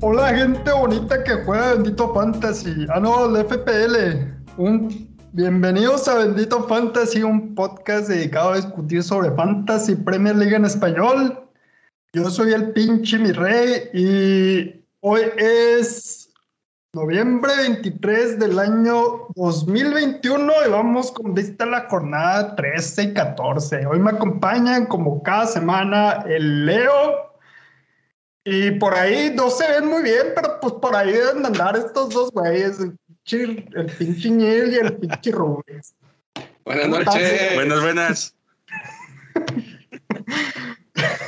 Hola gente bonita que juega Bendito Fantasy. Ah, no, el FPL. Un... Bienvenidos a Bendito Fantasy, un podcast dedicado a discutir sobre Fantasy Premier League en español. Yo soy el pinche mi rey y hoy es noviembre 23 del año 2021 y vamos con vista a la jornada 13 y 14. Hoy me acompañan como cada semana el Leo y por ahí no se ven muy bien, pero pues por ahí deben andar estos dos güeyes, el pinche, el pinche Ñil y el pinche Rubens. Buenas noches. Buenas, buenas.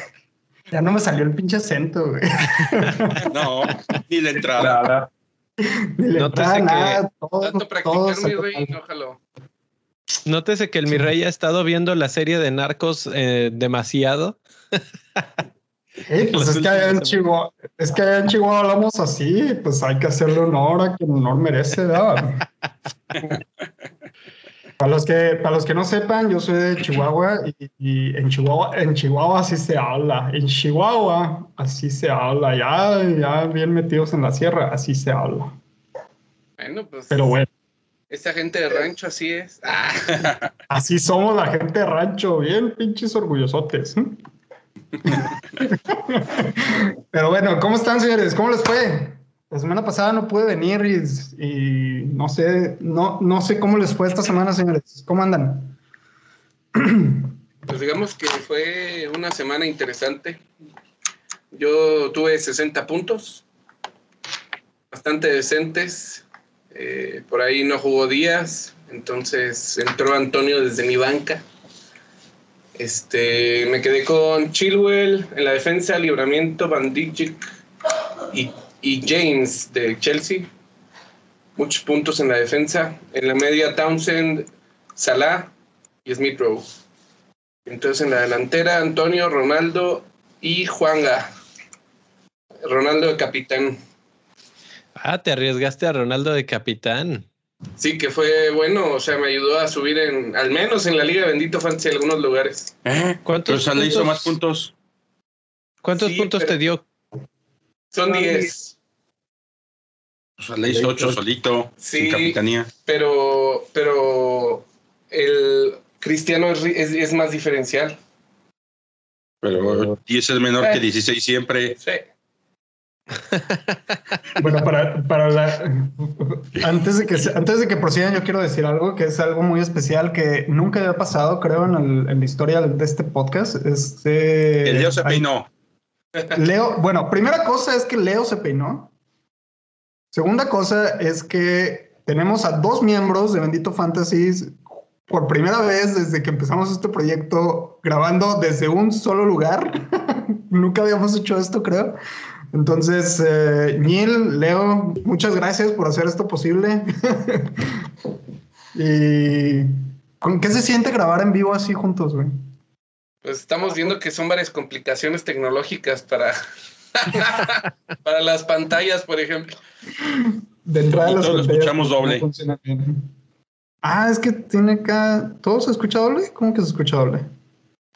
Ya no me salió el pinche acento, güey. No, ni la entrada. Le Nótese entraba que nada, todo- Tanto practicar mi rey, no jaló. Nótese que el mi rey ha estado viendo la serie de narcos eh, demasiado. Eh, pues es que allá en Chihuahua, es que allá en Chihuahua hablamos así, pues hay que hacerle honor a quien honor merece, ¿verdad? para los que, para los que no sepan, yo soy de Chihuahua y, y en Chihuahua, en Chihuahua así se habla. En Chihuahua así se habla. Ya, ya bien metidos en la sierra, así se habla. Bueno, pues Pero bueno, esta gente de rancho así es. Ah, así somos la gente de rancho, bien pinches orgullosotes. Pero bueno, ¿cómo están, señores? ¿Cómo les fue? La semana pasada no pude venir y, no sé, no, no sé cómo les fue esta semana, señores. ¿Cómo andan? pues digamos que fue una semana interesante. Yo tuve 60 puntos, bastante decentes. Eh, por ahí no jugó Díaz, entonces entró Antonio desde mi banca. Este, me quedé con Chilwell en la defensa, Libramiento, Van Dijk y, y James de Chelsea. Muchos puntos en la defensa. En la media, Townsend, Salah y Smith Rowe. Entonces en la delantera, Antonio, Ronaldo y Juanga. Ronaldo de capitán. Ah, te arriesgaste a Ronaldo de capitán. Sí, que fue bueno, o sea, me ayudó a subir en, al menos en la Liga Bendito Fantasy algunos lugares. ¿Eh? ¿Cuántos Pero le hizo puntos? más puntos. ¿Cuántos Sí, puntos pero- te dio? Son Son 10, O sea, le hizo ocho solito, Sí. sin capitanía. pero, pero el Cristiano es, es- es más diferencial. Pero 10 es menor Eh. que 16 siempre. Sí. Bueno, para, para la, antes, de que, antes de que prosigan, yo quiero decir algo que es algo muy especial que nunca había pasado, creo, en, el- en la historia de este podcast. Este, El Leo se hay- peinó. Leo, bueno, primera cosa es que Leo se peinó. Segunda cosa es que tenemos a dos miembros de Bendito Fantasies por primera vez desde que empezamos este proyecto grabando desde un solo lugar. Nunca habíamos hecho esto, creo. Entonces, eh, Neil, Leo, muchas gracias por hacer esto posible. y ¿con qué se siente grabar en vivo así juntos, güey? Pues estamos viendo que son varias complicaciones tecnológicas para, para las pantallas, por ejemplo. De entrada las lo pantallas escuchamos doble. funcionan bien. Ah, es que tiene acá. ¿Todo se escucha doble? ¿Cómo que se escucha doble?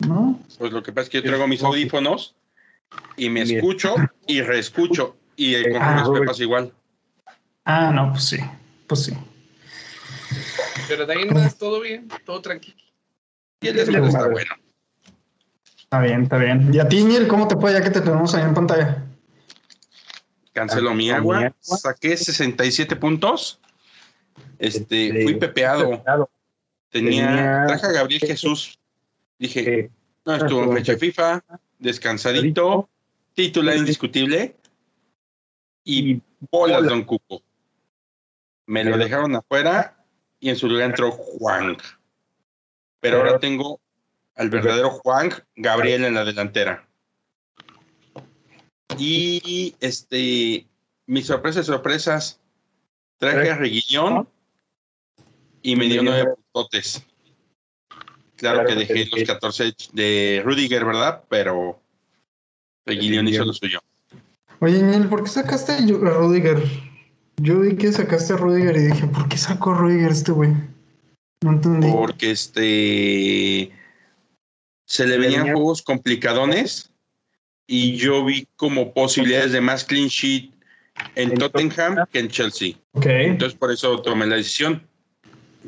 ¿No? Pues lo que pasa es que yo traigo mis audífonos y me escucho y reescucho. Y el Ah, conjunto me pasa igual. Ah, no, pues sí. Pues sí. Pero de ahí en más, todo bien, todo tranquilo. Y el desmadre está bueno. Está bien, está bien. ¿Y a ti, cómo te fue ya que te tenemos ahí en pantalla? Canceló mi agua, saqué 67 puntos. Este, fui pepeado. Tenía, traje a Gabriel Jesús. Dije, no, estuvo en fecha FIFA, descansadito, titular indiscutible y bolas Don Cuco. Me lo dejaron afuera y en su lugar entró Juan. Pero ahora tengo al verdadero Juan Gabriel en la delantera. Y este, mis sorpresas, sorpresas, traje a Reguillón y me dio nueve puntotes. Claro que dejé los 14 de Rudiger, ¿verdad? Pero Reguillón hizo lo suyo. Oye, Neil, ¿por qué sacaste a Rudiger? Yo vi que sacaste a Rudiger y dije, ¿por qué sacó a Rudiger este güey? No entendí. Porque este se le venían juegos complicadones y yo vi como posibilidades de más clean sheet en Tottenham que en Chelsea. Okay. Entonces por eso tomé la decisión.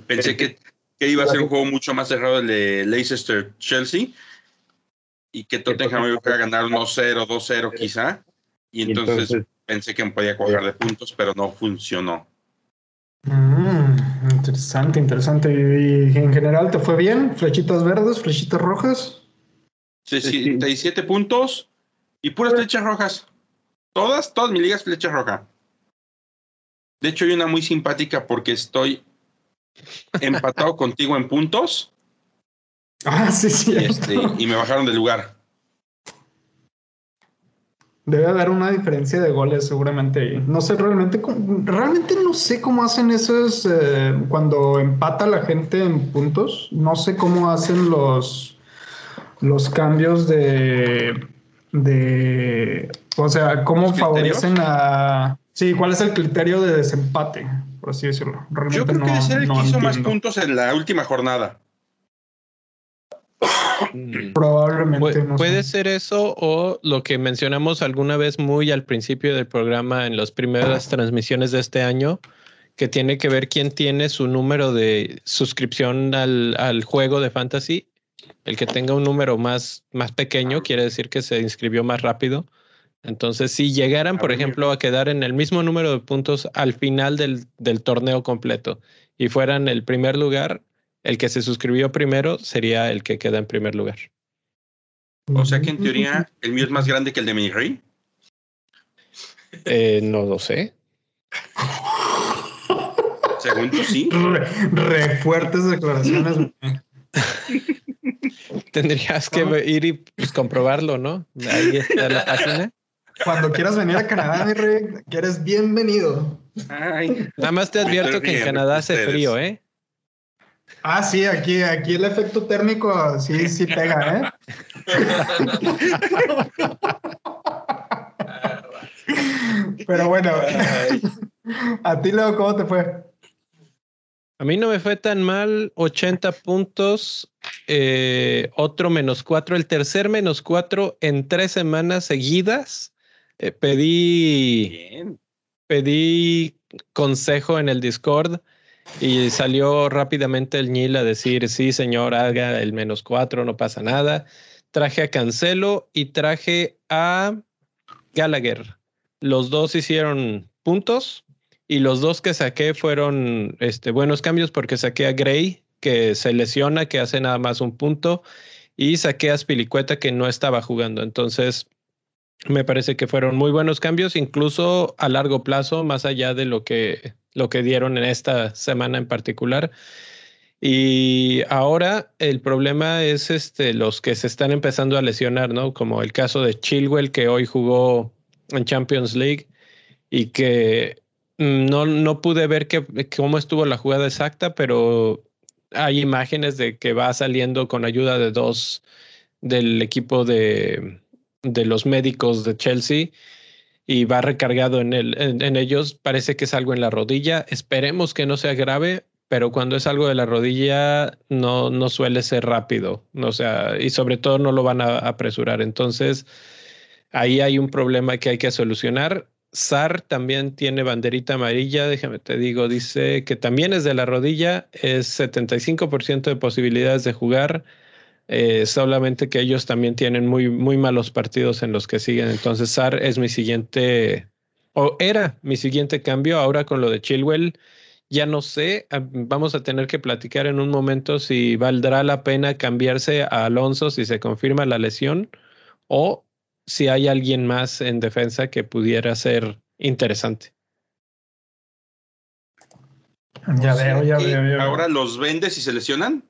Pensé que, que iba a ser un juego mucho más cerrado el de Leicester-Chelsea y que Tottenham iba a ganar 1-0, 2-0 quizá. Y entonces pensé que me podía colgar de puntos, pero no funcionó. Mm, interesante, interesante. ¿Y en general te fue bien? ¿Flechitas verdes, flechitas rojas? 67 puntos y puras flechas rojas. Todas, todas mis ligas flecha roja. De hecho, hay una muy simpática porque estoy empatado contigo en puntos. Ah, sí, sí. Y, este, y me bajaron del lugar. Debe haber una diferencia de goles seguramente. No sé realmente, realmente no sé cómo hacen esos eh, cuando empata la gente en puntos. No sé cómo hacen los los cambios de de, o sea, cómo favorecen a sí, cuál es el criterio de desempate, por así decirlo. Yo creo que debe ser el que hizo más puntos en la última jornada. Mm. Probablemente. puede ser eso o lo que mencionamos alguna vez muy al principio del programa en las primeras transmisiones de este año, que tiene que ver quién tiene su número de suscripción al, al juego de fantasy. El que tenga un número más, más pequeño quiere decir que se inscribió más rápido. Entonces, si llegaran, por ejemplo, a quedar en el mismo número de puntos al final del, del torneo completo y fueran el primer lugar, el que se suscribió primero sería el que queda en primer lugar. O sea que en teoría el mío es más grande que el de mi rey. Eh, no lo sé. Según tú sí. Re, fuertes declaraciones. Tendrías que ir y pues, comprobarlo, ¿no? Ahí está la página. Cuando quieras venir a Canadá, mi rey, que eres bienvenido. Nada más te advierto que en Canadá hace frío, ¿eh? Ah, sí, aquí, aquí el efecto térmico sí, sí pega, ¿eh? Pero bueno, a ti, Leo, ¿cómo te fue? A mí no me fue tan mal, 80 puntos, eh, otro menos cuatro, el tercer menos cuatro en tres semanas seguidas. Eh, pedí, pedí consejo en el Discord y salió rápidamente el Nil a decir, sí, señor, haga el menos cuatro, no pasa nada. Traje a Cancelo y traje a Gallagher. Los dos hicieron puntos y los dos que saqué fueron este, buenos cambios porque saqué a Gray, que se lesiona, que hace nada más un punto, y saqué a Spilicueta, que no estaba jugando. Entonces, me parece que fueron muy buenos cambios, incluso a largo plazo, más allá de lo que lo que dieron en esta semana en particular. Y ahora el problema es este, los que se están empezando a lesionar, ¿no? Como el caso de Chilwell, que hoy jugó en Champions League y que mm, no, no pude ver que, cómo estuvo la jugada exacta, pero hay imágenes de que va saliendo con ayuda de dos del equipo de, de los médicos de Chelsea y va recargado en, el, en, ellos. Parece que es algo en la rodilla. Esperemos que no sea grave, pero cuando es algo de la rodilla no, no suele ser rápido. Sea, y sobre todo no lo van a apresurar. Entonces, ahí hay un problema que hay que solucionar. SAR también tiene banderita amarilla, déjame te digo, dice que también es de la rodilla, es 75% de posibilidades de jugar eh, solamente que ellos también tienen muy, muy malos partidos en los que siguen. Entonces, SAR es mi siguiente, o era mi siguiente cambio. Ahora con lo de Chilwell, ya no sé. Ah, vamos a tener que platicar en un momento si valdrá la pena cambiarse a Alonso si se confirma la lesión o si hay alguien más en defensa que pudiera ser interesante. Ya veo, ya veo. ¿Ahora los vendes y se lesionan?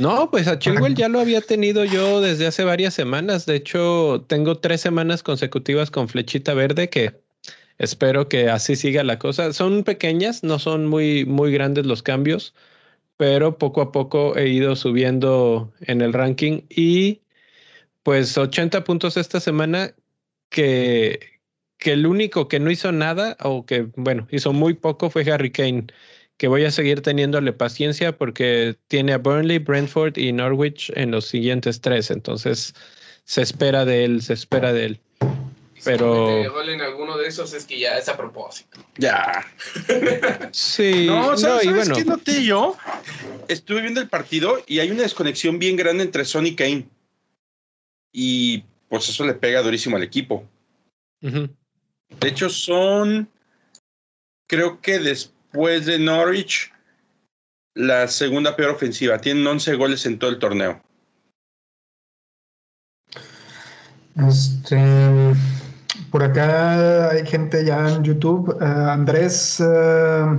No, pues a Chilwell ya lo había tenido yo desde hace varias semanas. De hecho, tengo tres semanas consecutivas con flechita verde que espero que así siga la cosa. Son pequeñas, no son muy, muy grandes los cambios, pero poco a poco he ido subiendo en el ranking y pues 80 puntos esta semana que, que el único que no hizo nada o que, bueno, hizo muy poco fue Harry Kane, que voy a seguir teniéndole paciencia porque tiene a Burnley, Brentford y Norwich en los siguientes tres. Entonces, se espera de él, se espera de él. Pero. Si gol en alguno de esos es que ya es a propósito. Ya. sí. No, ¿sabes, no, ¿sabes qué noté yo? Estuve viendo el partido y hay una desconexión bien grande entre Son y Kane. Y pues eso le pega durísimo al equipo. De hecho, son. Creo que después de Norwich, la segunda peor ofensiva. Tienen 11 goles en todo el torneo. Este, por acá hay gente ya en YouTube. Uh, Andrés, uh,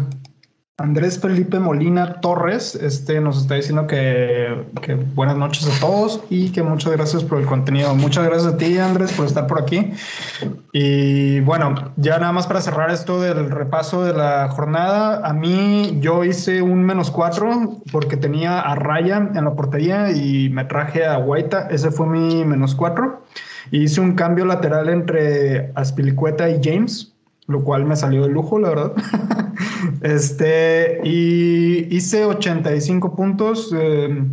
Andrés Felipe Molina Torres este, nos está diciendo que, buenas noches a todos y que muchas gracias por el contenido. Muchas gracias a ti, Andrés, por estar por aquí. Y bueno, ya nada más para cerrar esto del repaso de la jornada, a mí yo hice un menos cuatro porque tenía a Raya en la portería y me traje a Guaita. Ese fue mi menos cuatro. Hice un cambio lateral entre Aspilicueta y James, lo cual me salió de lujo, la verdad. este, y hice 85 puntos. Eh,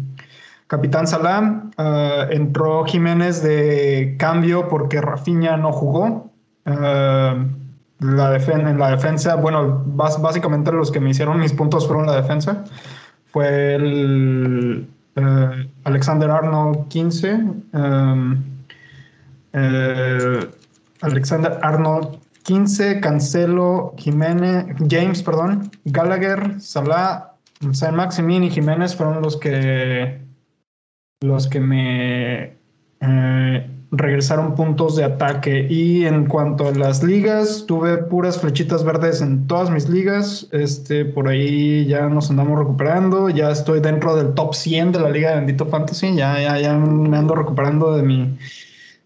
Capitán Salam, uh, entró Jiménez de cambio porque Rafinha no jugó. Uh, la en la defensa, bueno, básicamente los que me hicieron mis puntos fueron la defensa. Fue el uh, Alexander Arnold 15. Um, eh, Alexander Arnold 15, Cancelo, Jiménez, James, perdón, Gallagher, Salah, San Maximin y Jiménez fueron los que los que me eh, regresaron puntos de ataque. Y en cuanto a las ligas, tuve puras flechitas verdes en todas mis ligas. Este, por ahí ya nos andamos recuperando. Ya estoy dentro del top 100 de la Liga de Bendito Fantasy. Ya, ya, ya me ando recuperando de mi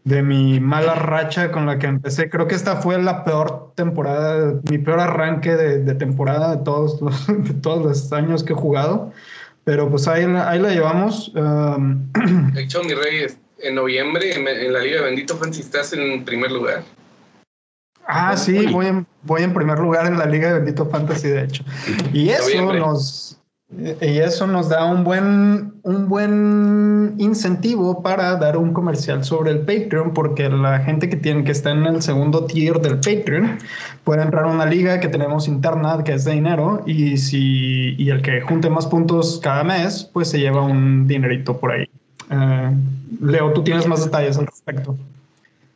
de mi mala racha con la que empecé. Creo que esta fue la peor temporada, mi peor arranque de, temporada de todos, los, de todos los años que he jugado. Pero pues ahí, ahí la llevamos. de hecho, mi rey, en noviembre en, la Liga de Bendito Fantasy estás en primer lugar. Ah, sí, voy en, voy en primer lugar en la Liga de Bendito Fantasy, de hecho. Y eso nos, y eso nos da un buen, un buen incentivo para dar un comercial sobre el Patreon, porque la gente que tiene que está en el segundo tier del Patreon puede entrar a una liga que tenemos interna que es de dinero y si y el que junte más puntos cada mes, pues se lleva un dinerito por ahí. Eh, Leo, tú tienes más detalles al respecto.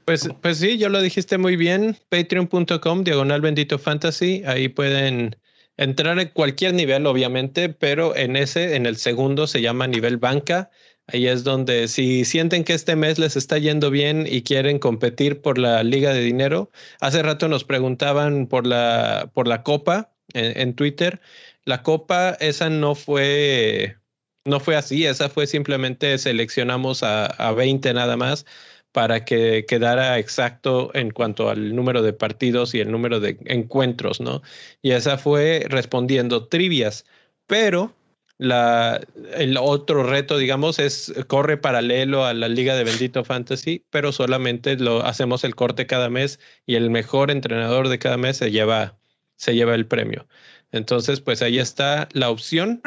Pues, pues sí, ya lo dijiste muy bien. Patreon.com, diagonal bendito fantasy. Ahí pueden entrar en cualquier nivel, obviamente, pero en ese, en el segundo, se llama nivel banca. Ahí es donde si sienten que este mes les está yendo bien y quieren competir por la liga de dinero, hace rato nos preguntaban por la, por la copa en, Twitter. La copa, esa no fue, no fue así, esa fue simplemente seleccionamos a, a 20 nada más para que quedara exacto en cuanto al número de partidos y el número de encuentros, ¿no? Y esa fue respondiendo trivias, pero el otro reto, digamos, es corre paralelo a la Liga de Bendito Fantasy, pero solamente lo hacemos el corte cada mes y el mejor entrenador de cada mes se lleva, se lleva el premio. Entonces, pues ahí está la opción.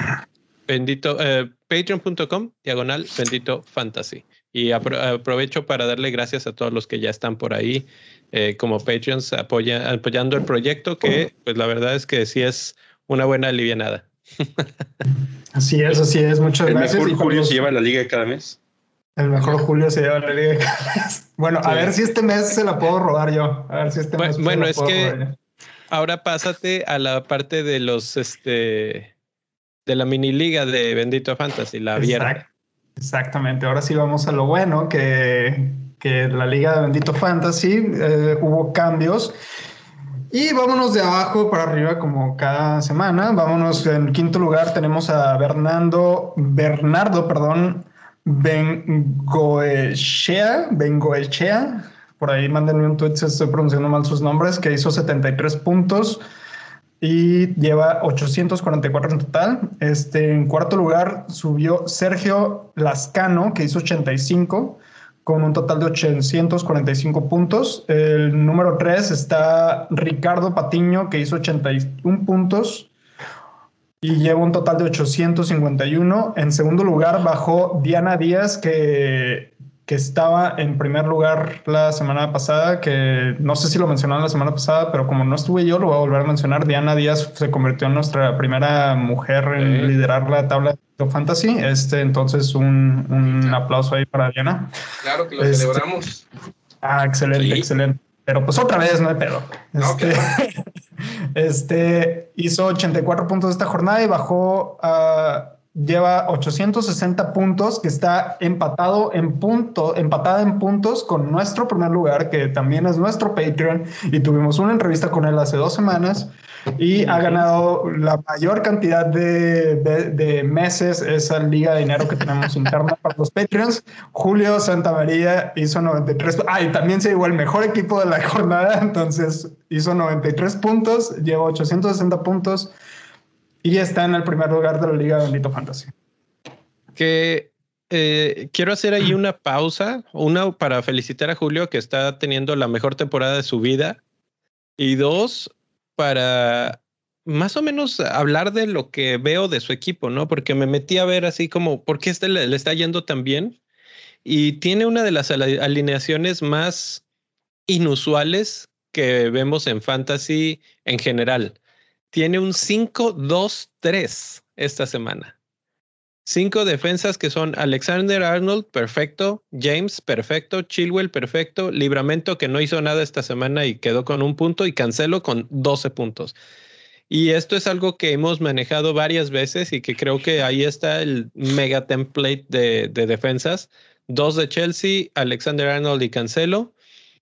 Bendito, eh, patreon.com, diagonal, bendito fantasy. Y aprovecho para darle gracias a todos los que ya están por ahí eh, como Patreons apoyando el proyecto, que pues la verdad es que sí es una buena alivianada. Así es, así es. Muchas gracias. El mejor Julio se lleva la liga de cada mes. El mejor Julio se lleva la liga de cada mes. Bueno, a ver si este mes se la puedo robar yo. A ver si este mes. Bueno, es que ahora pásate a la parte de los, este, de la mini liga de Bendito Fantasy, la abierta. Exactamente, ahora sí vamos a lo bueno, que, que la Liga de Bendito Fantasy eh, hubo cambios. Y vámonos de abajo para arriba como cada semana. Vámonos en quinto lugar tenemos a Bernardo, Bernardo, perdón, Bengoechea, Bengoechea. Por ahí mándenme un tweet si estoy pronunciando mal sus nombres, que hizo 73 puntos y lleva 844 en total. Este, en cuarto lugar subió Sergio Lascano, que hizo 85 con un total de 845 puntos. El número 3 está Ricardo Patiño, que hizo 81 puntos y lleva un total de 851. En segundo lugar bajó Diana Díaz, que que estaba en primer lugar la semana pasada, que no sé si lo mencionaron la semana pasada, pero como no estuve yo, lo voy a volver a mencionar. Diana Díaz se convirtió en nuestra primera mujer en liderar la tabla de Fantasy. Este, entonces, un, un aplauso ahí para Diana. Claro que lo este, celebramos. Ah, excelente, excelente. Pero pues otra vez, no hay pedo. Este, este hizo 84 puntos esta jornada y bajó a lleva 860 puntos, que está empatado en punto, empatada en puntos con nuestro primer lugar, que también es nuestro Patreon, y tuvimos una entrevista con él hace dos semanas y ha ganado la mayor cantidad de, meses esa liga de dinero que tenemos interna para los Patreons. Julio Santamaría hizo 93. Ah, y también se llevó el mejor equipo de la jornada, entonces hizo 93 puntos, lleva 860 puntos y está en el primer lugar de la Liga Bendito Fantasy. Que eh, quiero hacer ahí una pausa, una para felicitar a Julio que está teniendo la mejor temporada de su vida y dos para más o menos hablar de lo que veo de su equipo, ¿no? Porque me metí a ver así como por qué este le, le está yendo tan bien y tiene una de las alineaciones más inusuales que vemos en fantasy en general tiene un 5-2-3 esta semana. Cinco defensas que son Alexander Arnold, perfecto, James, perfecto, Chilwell, perfecto, Libramento que no hizo nada esta semana y quedó con un punto y Cancelo con 12 puntos. Y esto es algo que hemos manejado varias veces y que creo que ahí está el mega template de, de defensas. Dos de Chelsea, Alexander Arnold y Cancelo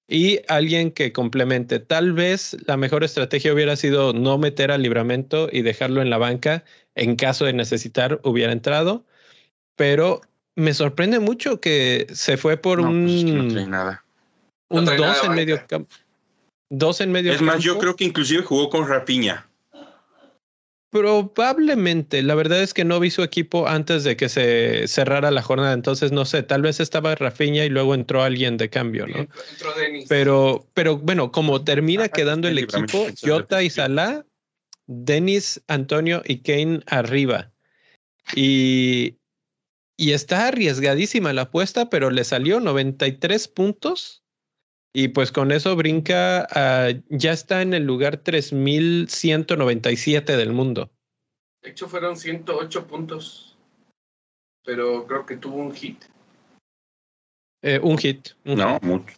y alguien que complemente. Tal vez la mejor estrategia hubiera sido no meter al libramento y dejarlo en la banca. En caso de necesitar, hubiera entrado. Pero me sorprende mucho que se fue por un. Pues no nada. Un 2 en medio campo. Dos en medio Es más, yo creo que inclusive jugó con Rapiña. Probablemente, la verdad es que no vi su equipo antes de que se cerrara la jornada, entonces no sé, tal vez estaba Rafiña y luego entró alguien de cambio, ¿no? Entró Denis. Pero, pero bueno, como termina ah, quedando el equipo, Jota y Salah, Denis, Antonio y Kane arriba. Y, y está arriesgadísima la apuesta, pero le salió 93 puntos. Y pues con eso brinca, ya está en el lugar 3197 del mundo. De hecho, fueron 108 puntos, pero creo que tuvo un hit. Eh, un hit. no, mucho.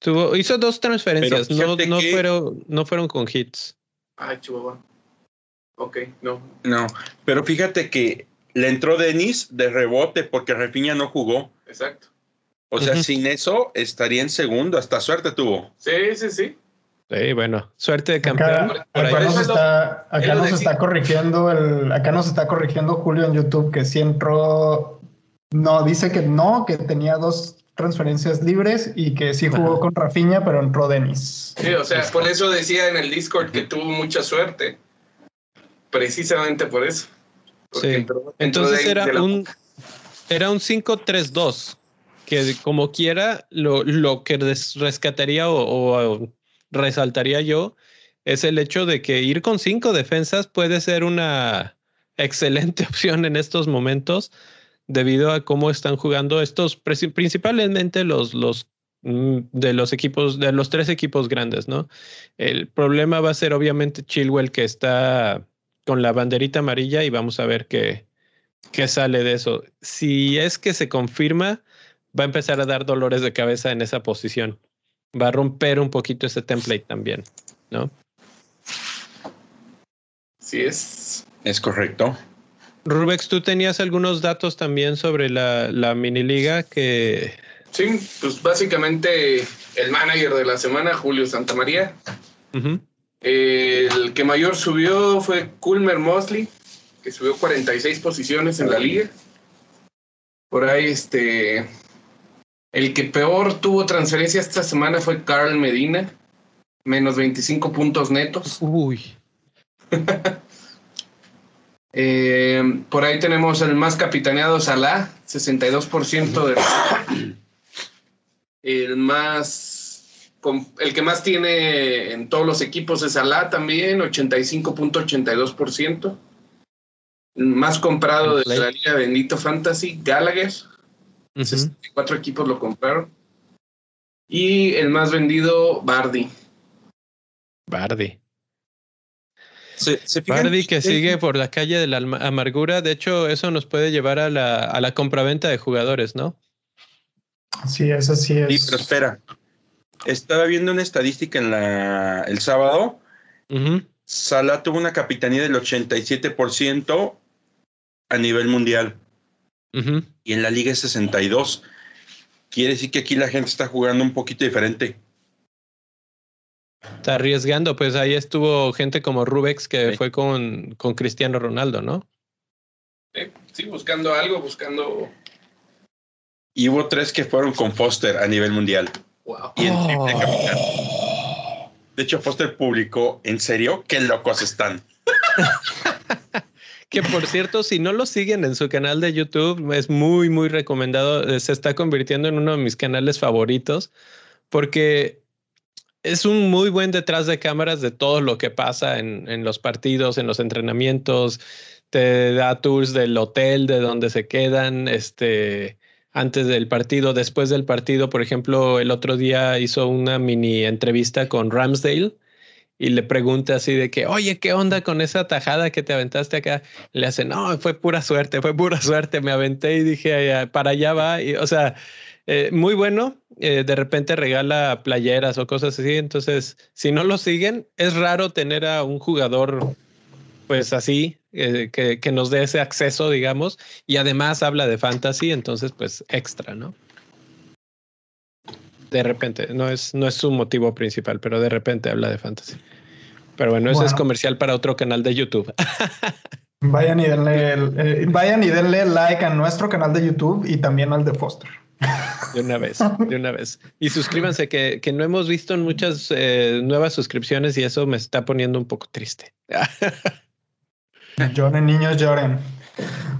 Tuvo, hizo dos transferencias, no, no, fueron, no fueron con hits. Ay, chihuahua. Ok, no. No, pero fíjate que le entró Denis de rebote porque Refiña no jugó. Exacto. O sea, sin eso estaría en segundo, hasta suerte tuvo. Sí, sí, sí. Sí, bueno, suerte de campeón. Acá, nos está, acá nos está corrigiendo el, acá nos está corrigiendo Julio en YouTube que sí entró, no, dice que no, que tenía dos transferencias libres y que sí jugó con Rafiña, pero entró Denis. Sí, o sea, por eso decía en el Discord que tuvo mucha suerte. Precisamente por eso. Sí. Entonces era, un, era un 5-3-2 que como quiera, lo, lo que rescataría o, resaltaría yo es el hecho de que ir con cinco defensas puede ser una excelente opción en estos momentos debido a cómo están jugando estos, principalmente los, los mm, de los equipos, de los tres equipos grandes, ¿no? El problema va a ser obviamente Chilwell que está con la banderita amarilla y vamos a ver qué, qué sale de eso. Si es que se confirma, va a empezar a dar dolores de cabeza en esa posición. Va a romper un poquito ese template también, ¿no? Sí, es. Es correcto. Rubex, tú tenías algunos datos también sobre la, la mini liga que. Sí, pues básicamente el manager de la semana, Julio Santamaría. el que mayor subió fue Kulmer Mosley, que subió 46 posiciones en la liga. Por ahí, este, el que peor tuvo transferencia esta semana fue Carl Medina, menos 25 puntos netos. Uy. Eh, por ahí tenemos el más capitaneado Salah, 62% de, El más, el que más tiene en todos los equipos es Alá también, 85.82%. El más comprado de la liga Bendito Fantasy, Gallagher. 64 equipos lo compraron. Y el más vendido, Bardi. Bardi. Bardi que sigue por la calle de la amargura. De hecho, eso nos puede llevar a la, a la compraventa de jugadores, ¿no? Sí, eso sí es. Sí, pero espera. Estaba viendo una estadística en la, el sábado. Salah tuvo una capitanía del 87% a nivel mundial. Y en la liga es 62. Quiere decir que aquí la gente está jugando un poquito diferente. Está arriesgando, pues ahí estuvo gente como Rubex que fue con, con Cristiano Ronaldo, ¿no? Sí, buscando algo, buscando. Y hubo tres que fueron con Foster a nivel mundial. Wow. Y en triple oh. De hecho, Foster publicó, ¿en serio? ¡Qué locos están! que por cierto, si no lo siguen en su canal de YouTube, es muy, muy recomendado. Se está convirtiendo en uno de mis canales favoritos porque es un muy buen detrás de cámaras de todo lo que pasa en, en, los partidos, en los entrenamientos. Te da tours del hotel, de donde se quedan, este, antes del partido, después del partido. Por ejemplo, el otro día hizo una mini entrevista con Ramsdale y le pregunta así de que, oye, ¿qué onda con esa tajada que te aventaste acá? Le hace, no, fue pura suerte, fue pura suerte. Me aventé y dije, para allá va. Y, o sea, eh, muy bueno. Eh, de repente regala playeras o cosas así. Entonces, si no lo siguen, es raro tener a un jugador, pues así, eh, que, que, nos dé ese acceso, digamos. Y además habla de fantasy, entonces, pues extra, ¿no? De repente, no es, no es su motivo principal, pero de repente habla de fantasy. Pero bueno, eso es comercial para otro canal de YouTube. vayan y denle, vayan y denle like a nuestro canal de YouTube y también al de Foster. De una vez, de una vez. Y suscríbanse, que, que no hemos visto muchas eh, nuevas suscripciones y eso me está poniendo un poco triste. lloren, niños, lloren.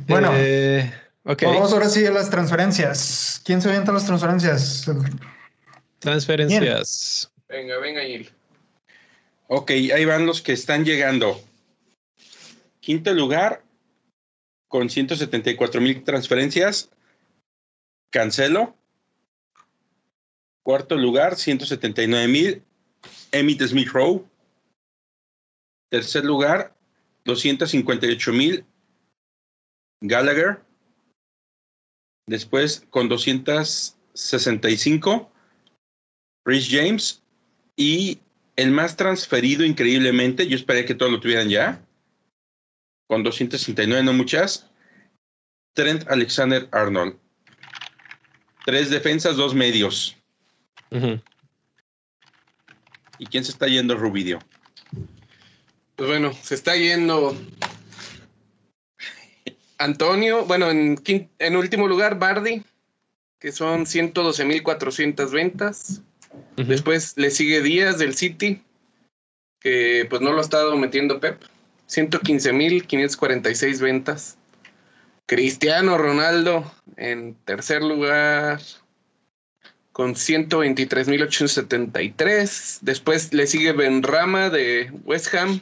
Bueno, eh, vamos ahora sí a las transferencias. ¿Quién se avienta las transferencias? Transferencias. Venga, venga, Gil. Ok, ahí van los que están llegando. Quinto lugar, con 174 mil transferencias, Cancelo. Cuarto lugar, 179 mil. Emmitt Smith Rowe. Tercer lugar, 258 mil. Gallagher. Después, con 265, Rich James. Y el más transferido, increíblemente, yo esperé que todos lo tuvieran ya. Con 269, no muchas. Trent Alexander Arnold. Tres defensas, dos medios. ¿Y quién se está yendo, Rubidio? Pues bueno, se está yendo Antonio, bueno, en, en último lugar, Bardi, que son 112.400 ventas. Después le sigue Díaz del City, que pues no lo ha estado metiendo Pep. 115.546 ventas. Cristiano Ronaldo en tercer lugar con 123.873. Después le sigue Benrama de West Ham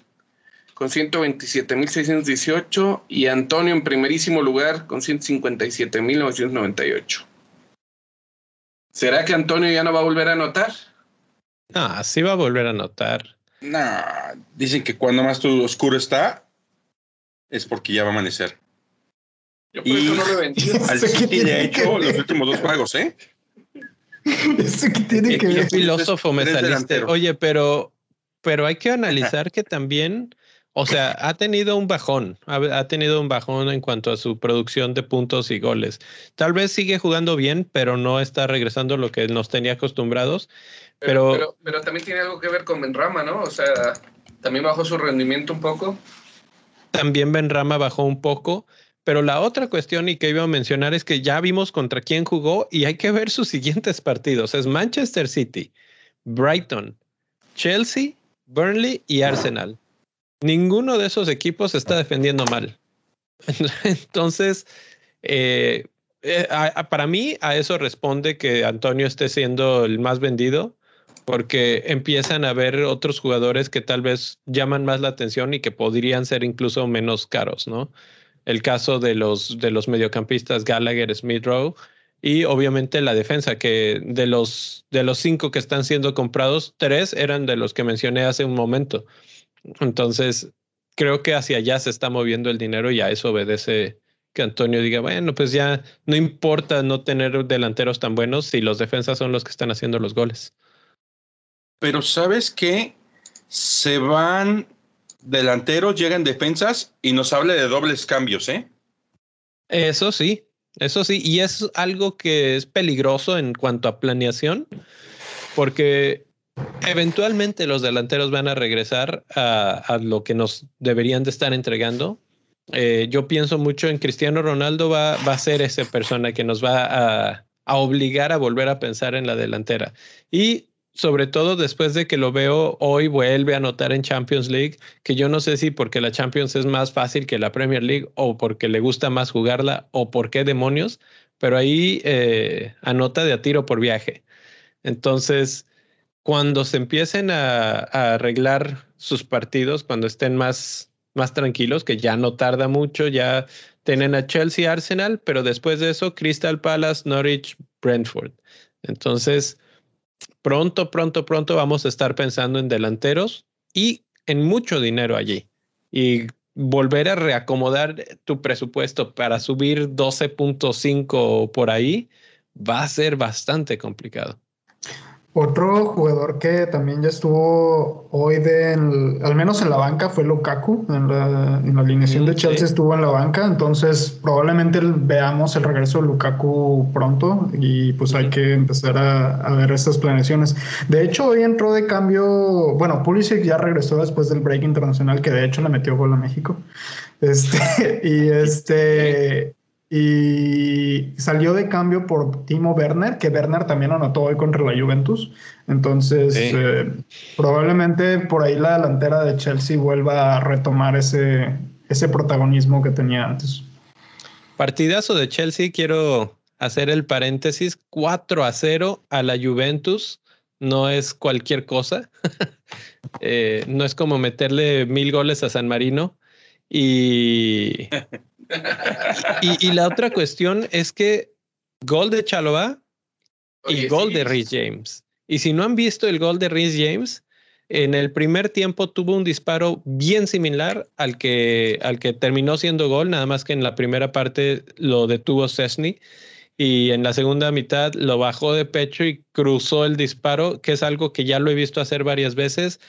con 127.618 y Antonio en primerísimo lugar con 157.998. ¿Será que Antonio ya no va a volver a anotar? Ah, sí va a volver a anotar. Nah, dicen que cuando más todo oscuro está es porque ya va a amanecer. Yo por y eso no lo he Al City ha hecho los últimos dos juegos, ¿eh? Eso que tiene que ver. filósofo me saliste. Oye, pero, pero hay que analizar que también, o sea, ha tenido un bajón, ha, tenido un bajón en cuanto a su producción de puntos y goles. Tal vez sigue jugando bien, pero no está regresando lo que nos tenía acostumbrados. Pero, pero, pero, también tiene algo que ver con Benrama, ¿no? O sea, también bajó su rendimiento un poco. También Benrama bajó un poco, pero la otra cuestión y que iba a mencionar es que ya vimos contra quién jugó y hay que ver sus siguientes partidos. Es Manchester City, Brighton, Chelsea, Burnley y Arsenal. Ninguno de esos equipos está defendiendo mal. Entonces, eh, eh, para mí a eso responde que Antonio esté siendo el más vendido porque empiezan a ver otros jugadores que tal vez llaman más la atención y que podrían ser incluso menos caros, ¿no? El caso de los, de los mediocampistas Gallagher, Smith Rowe y obviamente la defensa, que de los, de los cinco que están siendo comprados, tres eran de los que mencioné hace un momento. Entonces, creo que hacia allá se está moviendo el dinero y a eso obedece que Antonio diga, bueno, pues ya no importa no tener delanteros tan buenos si los defensas son los que están haciendo los goles. Pero sabes que se van delanteros, llegan defensas y nos habla de dobles cambios, ¿eh? Eso sí, eso sí, y es algo que es peligroso en cuanto a planeación, porque eventualmente los delanteros van a regresar a, lo que nos deberían de estar entregando. Eh, yo pienso mucho en Cristiano Ronaldo, va, a ser esa persona que nos va a, a obligar a volver a pensar en la delantera. Y sobre todo después de que lo veo hoy, vuelve a anotar en Champions League, que yo no sé si porque la Champions es más fácil que la Premier League o porque le gusta más jugarla o por qué demonios, pero ahí eh, anota de a tiro por viaje. Entonces, cuando se empiecen a, arreglar sus partidos, cuando estén más, más tranquilos, que ya no tarda mucho, ya tienen a Chelsea, Arsenal, pero después de eso, Crystal Palace, Norwich, Brentford. Entonces, pronto, pronto, pronto vamos a estar pensando en delanteros y en mucho dinero allí. Y volver a reacomodar tu presupuesto para subir 12.5 por ahí va a ser bastante complicado. Otro jugador que también ya estuvo hoy de, al menos en la banca, fue Lukaku. En la, en la alineación de Chelsea estuvo en la banca, entonces probablemente veamos el regreso de Lukaku pronto y pues hay que empezar a, ver estas planeaciones. De hecho, hoy entró de cambio, bueno, Pulisic ya regresó después del break internacional, que de hecho le metió gol a México. Este, y este y salió de cambio por Timo Werner, que Werner también anotó hoy contra la Juventus. Entonces, eh, probablemente por ahí la delantera de Chelsea vuelva a retomar ese, ese protagonismo que tenía antes. Partidazo de Chelsea, quiero hacer el paréntesis, 4 a 0 a la Juventus, no es cualquier cosa, eh, no es como meterle mil goles a San Marino y y, la otra cuestión es que gol de Chalova y gol de Rhys James. Y si no han visto el gol de Rhys James, en el primer tiempo tuvo un disparo bien similar al que, al que terminó siendo gol, nada más que en la primera parte lo detuvo Cessny y en la segunda mitad lo bajó de pecho y cruzó el disparo, que es algo que ya lo he visto hacer varias veces.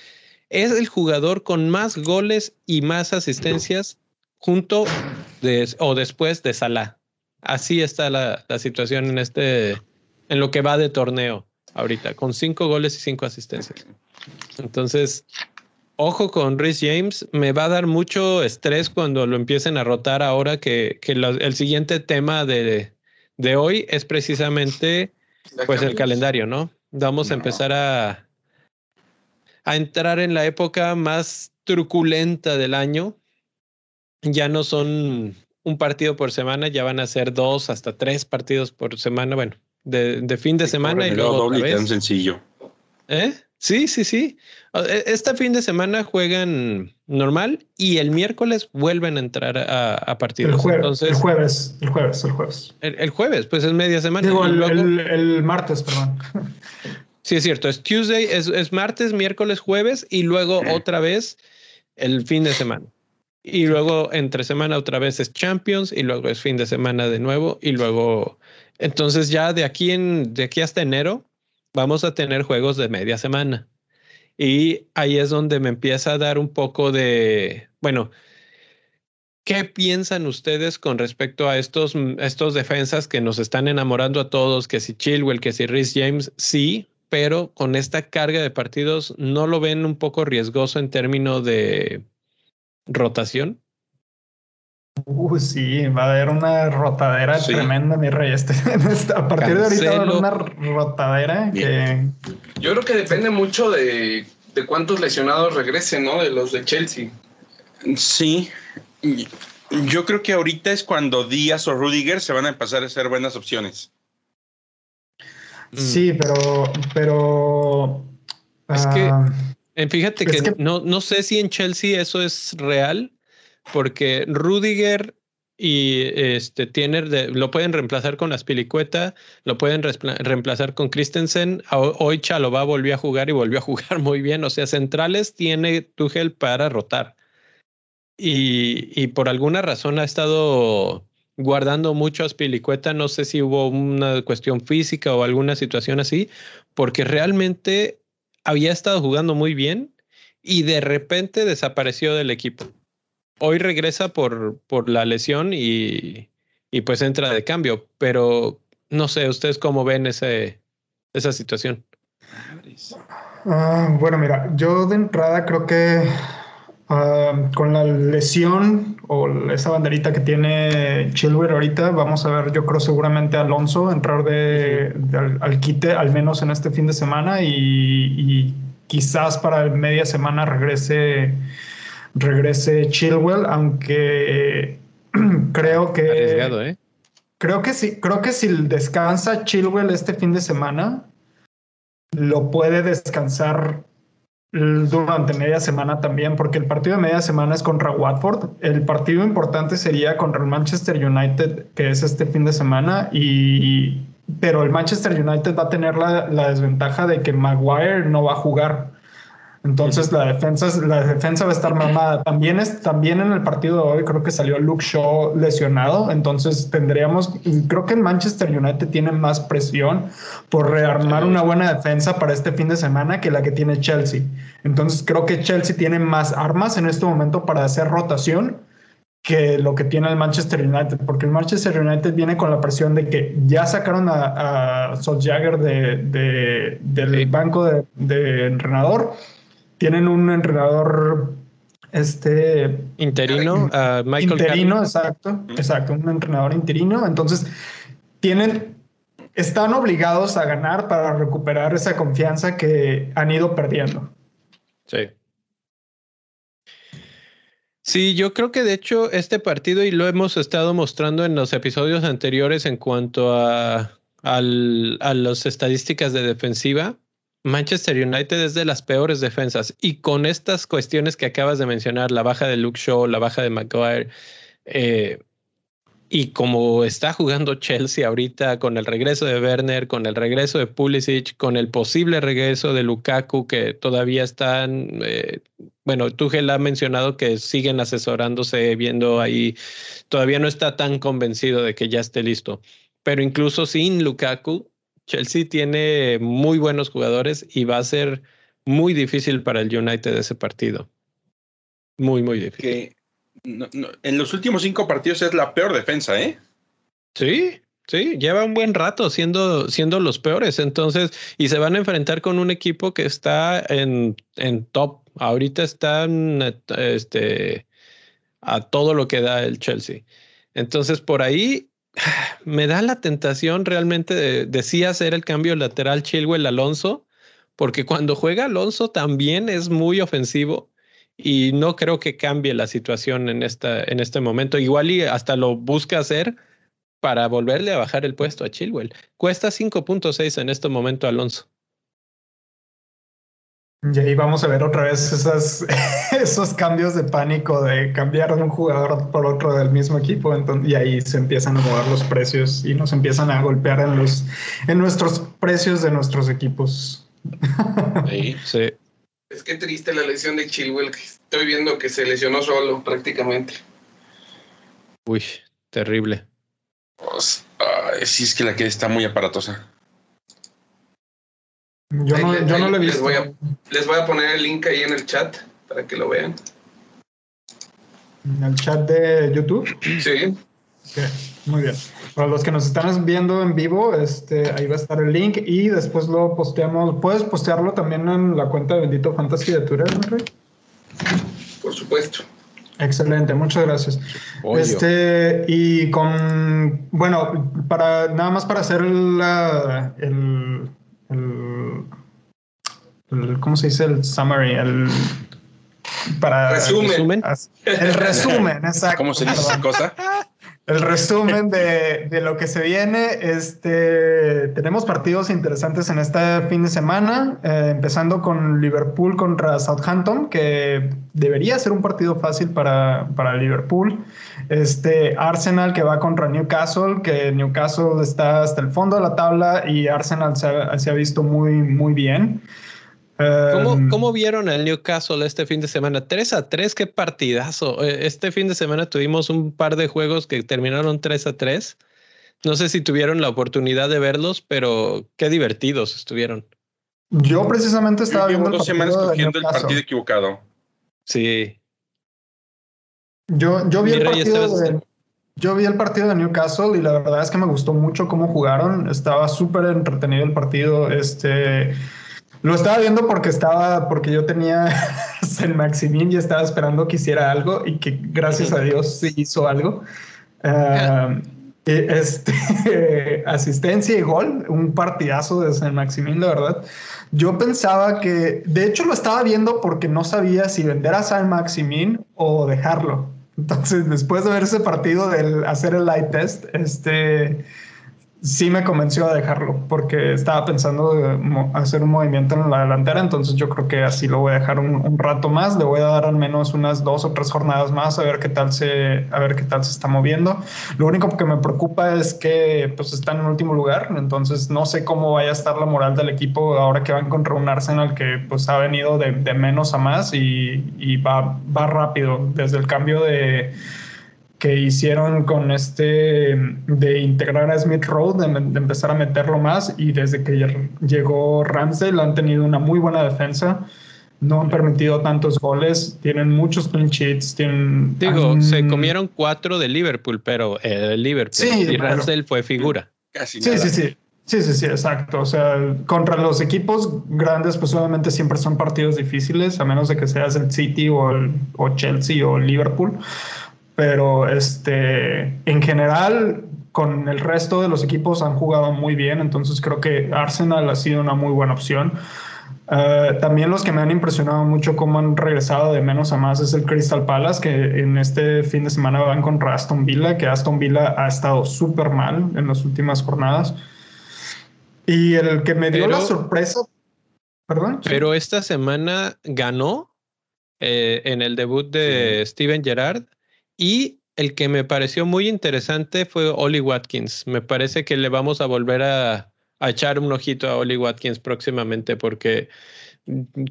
Es el jugador con más goles y más asistencias junto o después de Salah. Así está la, situación en este, en lo que va de torneo ahorita, con cinco goles y cinco asistencias. Entonces, ojo con Rhys James, me va a dar mucho estrés cuando lo empiecen a rotar ahora que, el siguiente tema de, de, hoy es precisamente pues el calendario, ¿no? Vamos a empezar a, a entrar en la época más truculenta del año, ya no son un partido por semana, ya van a ser dos hasta tres partidos por semana, bueno, de, fin de semana y luego doble otra tan sencillo. ¿Eh? Sí, sí, sí. E, este fin de semana juegan normal y el miércoles vuelven a entrar a, a partidos. El, Entonces, el jueves, el jueves, el jueves. El, jueves, pues es media semana. el, martes, perdón. Sí, es cierto. Es Tuesday, es, es martes, miércoles, jueves y luego otra vez el fin de semana. Y luego entre semana otra vez es Champions y luego es fin de semana de nuevo y luego entonces ya de aquí en de aquí hasta enero vamos a tener juegos de media semana. Y ahí es donde me empieza a dar un poco de, bueno, ¿qué piensan ustedes con respecto a estos, estos defensas que nos están enamorando a todos? Que si Chilwell, que si Rhys James, sí, pero con esta carga de partidos, ¿no lo ven un poco riesgoso en términos de rotación. Uh, sí, va a haber una rotadera tremenda, mi rey. Este, a partir de ahorita va a haber una rotadera que. Yo creo que depende mucho de, cuántos lesionados regresen, ¿no? De los de Chelsea. Sí. Yo creo que ahorita es cuando Díaz o Rudiger se van a empezar a ser buenas opciones. Sí, pero, pero. Es que, ah, fíjate que, no, no sé si en Chelsea eso es real, porque Rudiger y este tiene lo pueden reemplazar con Aspilicueta, lo pueden reemplazar con Christensen. Hoy Chalobá volvió a jugar y volvió a jugar muy bien. O sea, centrales tiene Tuchel para rotar. Y, y por alguna razón ha estado guardando mucho Aspilicueta. No sé si hubo una cuestión física o alguna situación así, porque realmente había estado jugando muy bien y de repente desapareció del equipo hoy regresa por, por la lesión y, y, pues entra de cambio, pero no sé, ¿ustedes cómo ven ese, esa situación? Ah, bueno, mira, yo de entrada creo que con la lesión o esa banderita que tiene Chilwell ahorita, vamos a ver, yo creo seguramente Alonso entrar de, al, quite, al menos en este fin de semana, y, y quizás para media semana regrese regrese Chilwell, aunque creo que. ¿eh? Creo que sí, creo que si descansa Chilwell este fin de semana, lo puede descansar durante media semana también, porque el partido de media semana es contra Watford. El partido importante sería contra el Manchester United, que es este fin de semana, y pero el Manchester United va a tener la, la desventaja de que Maguire no va a jugar. Entonces la defensa, la defensa va a estar mamada. También, es, también en el partido de hoy creo que salió Luke Shaw lesionado. Entonces tendríamos, creo que el Manchester United tiene más presión por rearmar una buena defensa para este fin de semana que la que tiene Chelsea. Entonces creo que Chelsea tiene más armas en este momento para hacer rotación que lo que tiene el Manchester United, porque el Manchester United viene con la presión de que ya sacaron a, a Solskjaer de, del banco de, de entrenador tienen un entrenador este interino, Michael interino, exacto, exacto, un entrenador interino. Entonces tienen, están obligados a ganar para recuperar esa confianza que han ido perdiendo. Sí. Sí, yo creo que de hecho este partido, y lo hemos estado mostrando en los episodios anteriores en cuanto a, a las estadísticas de defensiva, Manchester United es de las peores defensas y con estas cuestiones que acabas de mencionar, la baja de Luke Shaw, la baja de Maguire, eh, y como está jugando Chelsea ahorita con el regreso de Werner, con el regreso de Pulisic, con el posible regreso de Lukaku, que todavía están, eh, bueno, Tuchel ha mencionado que siguen asesorándose, viendo ahí, todavía no está tan convencido de que ya esté listo. Pero incluso sin Lukaku, Chelsea tiene muy buenos jugadores y va a ser muy difícil para el United ese partido. Muy, muy difícil. en los últimos cinco partidos es la peor defensa, ¿eh? Sí, sí, lleva un buen rato siendo, siendo los peores. Entonces, y se van a enfrentar con un equipo que está en, en top. Ahorita están este, a todo lo que da el Chelsea. Entonces, por ahí me da la tentación realmente de, sí hacer el cambio lateral Chilwell Alonso, porque cuando juega Alonso también es muy ofensivo y no creo que cambie la situación en, esta, en este momento. Igual y hasta lo busca hacer para volverle a bajar el puesto a Chilwell. Cuesta 5.6 en este momento Alonso. Y ahí vamos a ver otra vez esas, esos cambios de pánico de cambiar de un jugador por otro del mismo equipo. y ahí se empiezan a mover los precios y nos empiezan a golpear en, los, en nuestros precios de nuestros equipos. Sí, sí. Es que triste la lesión de Chilwell. Estoy viendo que se lesionó solo prácticamente. Uy, terrible. Pues, sí, es que la que está muy aparatosa. Yo no, yo no lo he visto. Les voy, a, les voy a poner el link ahí en el chat para que lo vean. ¿En el chat de YouTube? Sí. muy bien. Para los que nos están viendo en vivo, este, ahí va a estar el link y después lo posteamos. ¿Puedes postearlo también en la cuenta de Bendito Fantasy de Twitter, Rey? Por supuesto. Excelente, muchas gracias. Este, y con, bueno, para nada más para hacer la, el, el, ¿cómo se dice? El summary, el, para resumen. El resumen, exacto. ¿Cómo se dice esa cosa? El resumen de, de, lo que se viene. Este, tenemos partidos interesantes en este fin de semana, eh, empezando con Liverpool contra Southampton, que debería ser un partido fácil para, para Liverpool. Este, Arsenal que va contra Newcastle, que Newcastle está hasta el fondo de la tabla y Arsenal se ha, se ha visto muy, muy bien. ¿Cómo, em, ¿Cómo, vieron el Newcastle este fin de semana? 3 a 3, qué partidazo. Eh, este fin de semana tuvimos un par de juegos que terminaron 3 a 3. No sé si tuvieron la oportunidad de verlos, pero qué divertidos estuvieron. Yo precisamente estaba viendo dos semanas cogiendo el partido equivocado. Sí. Yo, yo vi el partido de, yo vi el partido de Newcastle y la verdad es que me gustó mucho cómo jugaron. Estaba súper entretenido el partido. Este lo estaba viendo porque estaba, porque yo tenía San Maximin y estaba esperando que hiciera algo y que gracias a Dios sí hizo algo. Uh, este, asistencia y gol, un partidazo de San Maximín, la verdad. Yo pensaba que, de hecho lo estaba viendo porque no sabía si vender a San Maximín o dejarlo. Entonces, después de ver ese partido, del hacer el light test, este, sí me convenció a dejarlo porque estaba pensando hacer un movimiento en la delantera, entonces yo creo que así lo voy a dejar un, rato más, le voy a dar al menos unas dos o tres jornadas más a ver qué tal se a ver qué tal se está moviendo. Lo único que me preocupa es que pues están en último lugar, entonces no sé cómo vaya a estar la moral del equipo ahora que van contra un Arsenal que pues ha venido de, menos a más y, va, va rápido desde el cambio de que hicieron con este de integrar a Smith Road, de, empezar a meterlo más y desde que llegó Ramsdale han tenido una muy buena defensa. No han permitido tantos goles, tienen muchos clean sheets, tienen... Digo, se comieron cuatro de Liverpool, pero el Liverpool sí, y Ramsdale fue figura. Casi sí, sí, sí. Sí, sí, sí, exacto. O sea, contra los equipos grandes, pues obviamente siempre son partidos difíciles, a menos de que seas el City o, el, o Chelsea o Liverpool pero este, en general con el resto de los equipos han jugado muy bien, entonces creo que Arsenal ha sido una muy buena opción. Uh, también los que me han impresionado mucho cómo han regresado de menos a más es el Crystal Palace, que en este fin de semana van contra Aston Villa, que Aston Villa ha estado súper mal en las últimas jornadas. Y el que me dio la sorpresa, perdón. Pero esta semana ganó eh, en el debut de Steven Gerrard y el que me pareció muy interesante fue Oli Watkins. Me parece que le vamos a volver a, echar un ojito a Oli Watkins próximamente porque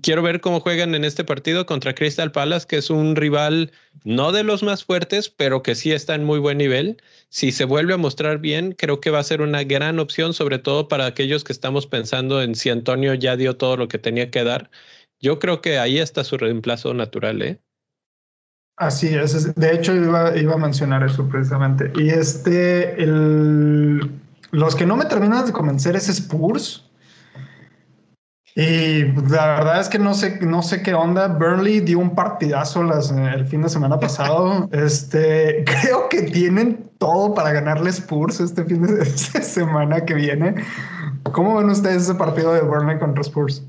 quiero ver cómo juegan en este partido contra Crystal Palace, que es un rival no de los más fuertes, pero que sí está en muy buen nivel. Si se vuelve a mostrar bien, creo que va a ser una gran opción, sobre todo para aquellos que estamos pensando en si Antonio ya dio todo lo que tenía que dar. Yo creo que ahí está su reemplazo natural, ¿eh? Así es, de hecho iba, iba, a mencionar eso precisamente. Y este, el, los que no me terminan de convencer es Spurs. Y la verdad es que no sé, no sé qué onda. Burnley dio un partidazo las, el fin de semana pasado. Este, creo que tienen todo para ganarle Spurs este fin de semana que viene. ¿Cómo ven ustedes ese partido de Burnley contra Spurs?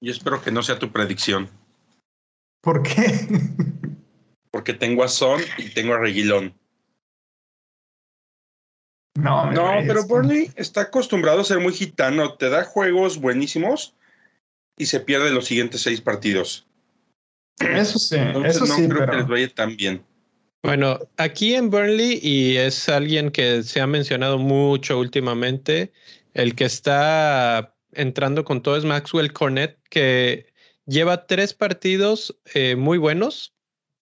Yo espero que no sea tu predicción. ¿Por qué? Porque tengo a Son y tengo a Reguilón. No, no pero Burnley está acostumbrado a ser muy gitano. Te da juegos buenísimos y se pierde los siguientes seis partidos. Eso sí, eso no sí. creo que les vaya tan bien. Bueno, aquí en Burnley, y es alguien que se ha mencionado mucho últimamente, el que está entrando con todo es Maxwell Cornett, que Lleva tres partidos eh, muy buenos.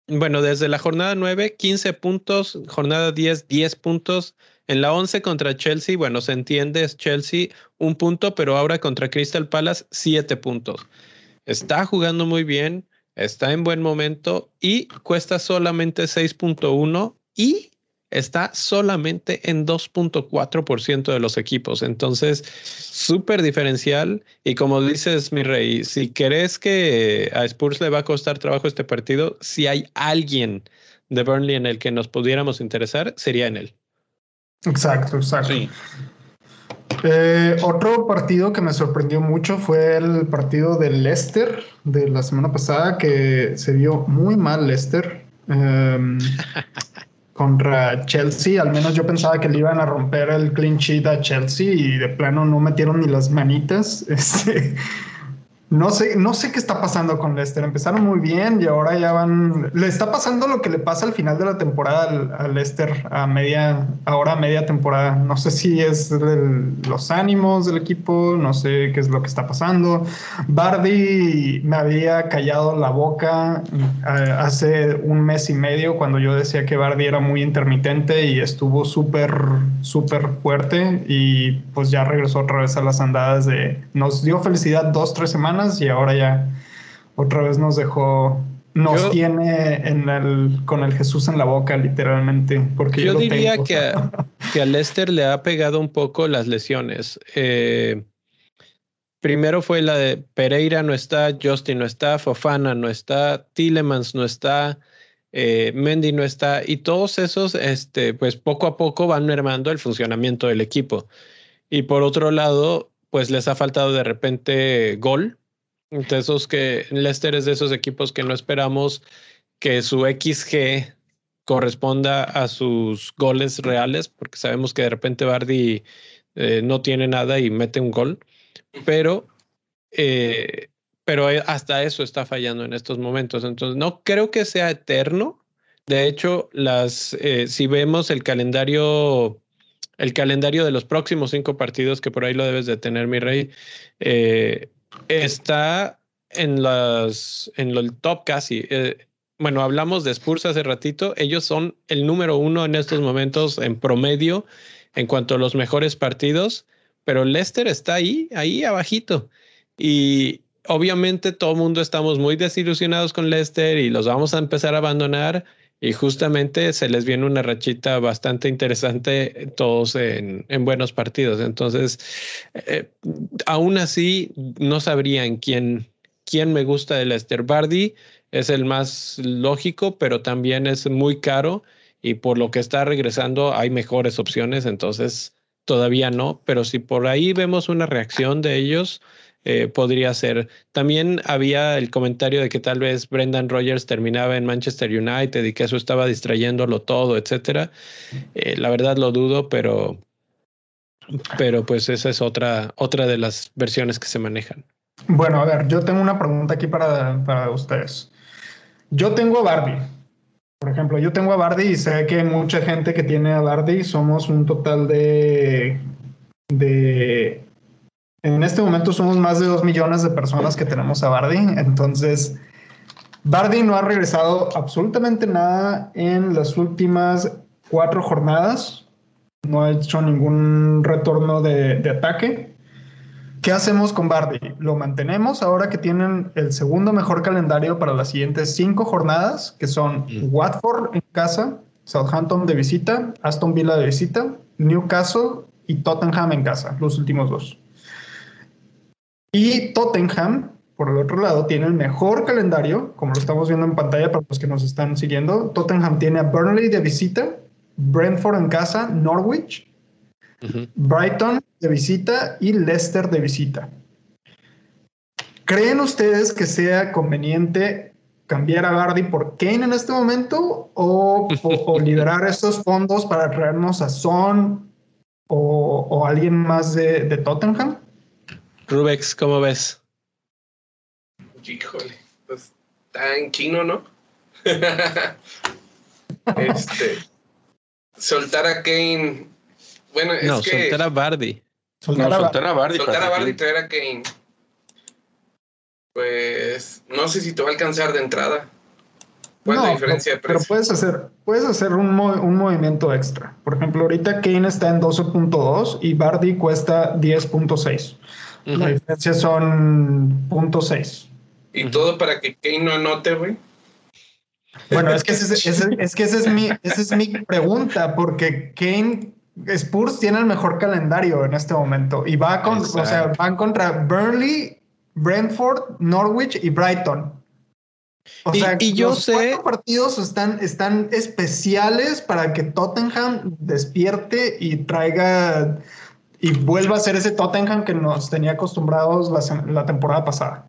Bueno, desde la jornada 9, 15 puntos, jornada 10, 10 puntos. En la 11 contra Chelsea, bueno, se entiende, es Chelsea un punto, pero ahora contra Crystal Palace, 7 puntos. Está jugando muy bien, está en buen momento y cuesta solamente 6.1 y está solamente en 2.4% de los equipos. Entonces, súper diferencial. Y como dices, mi rey, si crees que a Spurs le va a costar trabajo este partido, si hay alguien de Burnley en el que nos pudiéramos interesar, sería en él. Exacto, exacto. Eh, otro partido que me sorprendió mucho fue el partido del Leicester de la semana pasada, que se vio muy mal Leicester em, contra Chelsea. Al menos yo pensaba que le iban a romper el clean sheet a Chelsea y de plano no metieron ni las manitas. Este, no sé, no sé qué está pasando con Leicester. Empezaron muy bien y ahora ya van. Le está pasando lo que le pasa al final de la temporada al, Leicester a media, ahora a media temporada. No sé si es los ánimos del equipo, no sé qué es lo que está pasando. Bardi me había callado la boca eh, hace un mes y medio cuando yo decía que Bardi era muy intermitente y estuvo súper, súper fuerte y pues ya regresó otra vez a las andadas de. Nos dio felicidad dos, tres semanas y ahora ya otra vez nos dejó, nos tiene en el, con el Jesús en la boca, literalmente. Porque yo, diría que, a, que a Lester le ha pegado un poco las lesiones. Eh, primero fue la de Pereira no está, Justin no está, Fofana no está, Tillemans no está. Eh, Mendy no está y todos esos, este, pues poco a poco van mermando el funcionamiento del equipo. Y por otro lado, pues les ha faltado de repente gol, de esos que Leicester es de esos equipos que no esperamos que su XG corresponda a sus goles reales, porque sabemos que de repente Bardi eh, no tiene nada y mete un gol, pero, eh, pero hasta eso está fallando en estos momentos. Entonces, no creo que sea eterno. De hecho, las, eh, si vemos el calendario, el calendario de los próximos cinco partidos, que por ahí lo debes de tener, mi rey, está en, las, en el top casi. Eh, bueno, hablamos de Spurs hace ratito. Ellos son el número uno en estos momentos en promedio en cuanto a los mejores partidos, pero Leicester está ahí, ahí abajito. Y obviamente todo el mundo estamos muy desilusionados con Leicester y los vamos a empezar a abandonar y justamente se les viene una rachita bastante interesante todos en, buenos partidos. Entonces, eh, aún así, no sabrían quién, quién me gusta de Lester Bardi. Es el más lógico, pero también es muy caro y por lo que está regresando hay mejores opciones, entonces todavía no, pero si por ahí vemos una reacción de ellos, eh, podría ser. También había el comentario de que tal vez Brendan Rogers terminaba en Manchester United y que eso estaba distrayéndolo todo, etcétera. Eh, la verdad lo dudo, pero, pero pues esa es otra, otra de las versiones que se manejan. Bueno, a ver, yo tengo una pregunta aquí para, para ustedes. Yo tengo a Barbie. Por ejemplo, yo tengo a Bardi y sé que mucha gente que tiene a Bardi somos un total de, de en este momento somos más de dos millones de personas que tenemos a Bardi. Entonces, Bardi no ha regresado absolutamente nada en las últimas cuatro jornadas. No ha hecho ningún retorno de, de ataque. ¿Qué hacemos con Bardi? Lo mantenemos ahora que tienen el segundo mejor calendario para las siguientes cinco jornadas, que son mm. Watford en casa, Southampton de visita, Aston Villa de visita, Newcastle y Tottenham en casa, los últimos dos. Y Tottenham, por el otro lado, tiene el mejor calendario, como lo estamos viendo en pantalla para los que nos están siguiendo. Tottenham tiene a Burnley de visita, Brentford en casa, Norwich, Brighton de visita y Leicester de visita. ¿Creen ustedes que sea conveniente cambiar a Bardi por Kane en este momento o, liberar esos fondos para traernos a Son o, alguien más de, de Tottenham? Rubex, ¿cómo ves? Híjole, pues está en chino, ¿no? este, soltar a Kane. Bueno, es no, que. soltar a Bardi. Soltar, a, soltar a Bardi. Soltar a Bardi y traer a Kane. Pues no sé si te va a alcanzar de entrada. ¿Cuál es la diferencia de precio? Pero puedes hacer, puedes hacer un, un movimiento extra. Por ejemplo, ahorita Kane está en 12.2 y Bardi cuesta 10.6. La diferencia son .6. ¿Y todo para que Kane no anote, güey? Bueno, es que, ese, es que esa es, mi, esa es mi pregunta, porque Kane Spurs tiene el mejor calendario en este momento y va con, o sea, van contra Burnley, Brentford, Norwich y Brighton. O sea, y yo los sé. partidos están, están especiales para que Tottenham despierte y traiga y vuelva a ser ese Tottenham que nos tenía acostumbrados la, temporada pasada.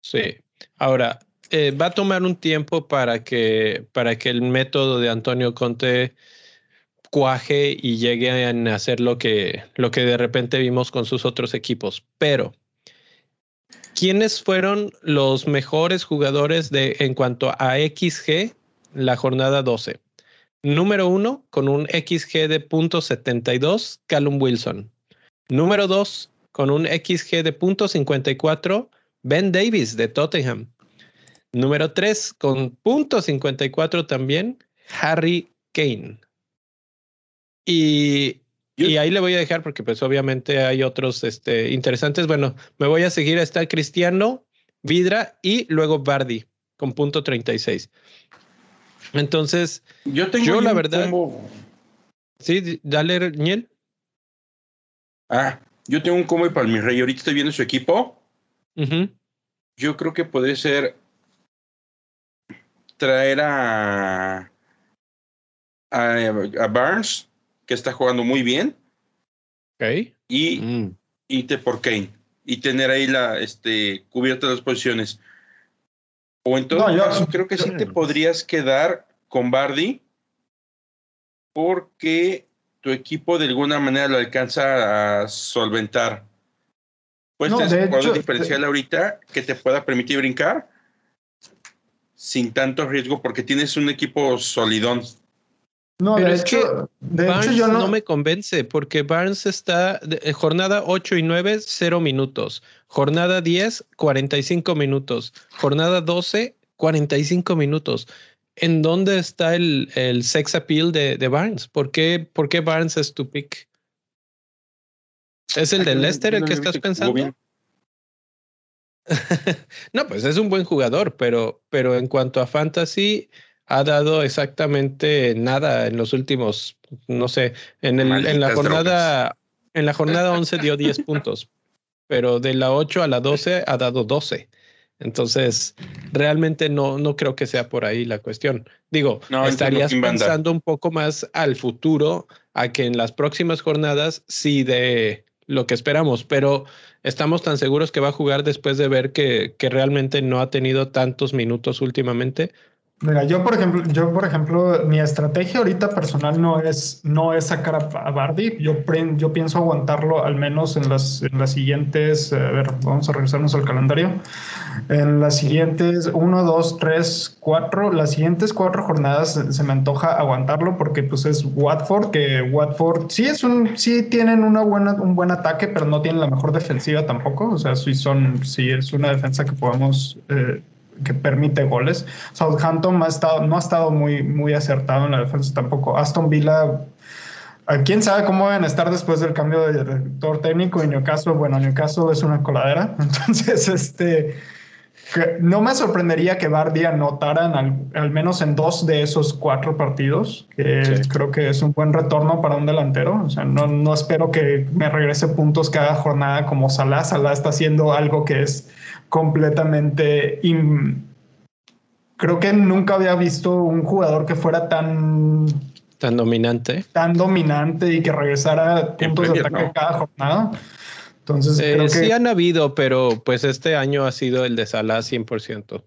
Sí. Ahora, eh, va a tomar un tiempo para que, para que el método de Antonio Conte cuaje y llegue a hacer lo que, lo que de repente vimos con sus otros equipos. Pero, ¿quiénes fueron los mejores jugadores de, en cuanto a XG la jornada 12? Número uno, con un XG de .72, Callum Wilson. Número dos, con un XG de .54, Ben Davis de Tottenham. Número tres, con .54 también, Harry Kane. Y, ahí le voy a dejar porque pues obviamente hay otros este, interesantes. Bueno, me voy a seguir a Cristiano, Vidra y luego Bardi con punto 36. Entonces, yo tengo yo la verdad. Sí, dale, Niel. Ah, yo tengo un combo para mi rey. Ahorita estoy viendo su equipo. Yo creo que podría ser traer a, a, Barnes, que está jugando muy bien. Ok. Y mm. irte por Kane. Y tener ahí la este, cubierta las posiciones. O en todo caso, creo que sí te podrías quedar con Bardi porque tu equipo de alguna manera lo alcanza a solventar. Puedes no, tener un diferencial ahorita que te pueda permitir brincar sin tanto riesgo porque tienes un equipo solidón. No, de hecho, de hecho yo no... me convence porque Barnes está eh, jornada 8 y 9, 0 minutos. Jornada 10, 45 minutos. Jornada 12, 45 minutos. ¿En dónde está el, el sex appeal de, de Barnes? ¿Por qué, ¿Por qué, Barnes es tu pick? ¿Es el de Lester el que estás pensando? no, pues es un buen jugador, pero, pero en cuanto a fantasy, ha dado exactamente nada en los últimos, no sé, en, el, en la jornada, en la jornada 11 dio 10 puntos, pero de la 8 a la 12 ha dado 12. Entonces, realmente no, no creo que sea por ahí la cuestión. Digo, estarías pensando un poco más al futuro, a que en las próximas jornadas sí de lo que esperamos, pero estamos tan seguros que va a jugar después de ver que, que realmente no ha tenido tantos minutos últimamente. Mira, yo por ejemplo, yo por ejemplo, mi estrategia ahorita personal no es, no es sacar a, Bardi. Yo, yo pienso aguantarlo al menos en las, en las siguientes, a ver, vamos a regresarnos al calendario. En las siguientes uno, dos, tres, cuatro, las siguientes cuatro jornadas se me antoja aguantarlo porque pues es Watford, que Watford sí es un, sí tienen una buena, un buen ataque, pero no tienen la mejor defensiva tampoco. O sea, sí son, sí es una defensa que podemos eh, que permite goles. Southampton ha estado, no ha estado muy, muy acertado en la defensa tampoco. Aston Villa, quién sabe cómo van a estar después del cambio de director técnico. Y Newcastle, bueno, Newcastle es una coladera. Entonces, este. No me sorprendería que Bardi anotaran al, al, menos en dos de esos cuatro partidos, que creo que es un buen retorno para un delantero. O sea, no, no espero que me regrese puntos cada jornada como Salah. Salah está haciendo algo que es completamente... Creo que nunca había visto un jugador que fuera tan... Tan dominante. Tan dominante y que regresara puntos de ataque cada jornada. Entonces, eh, creo que... sí han habido, pero pues este año ha sido el de Salah 100%.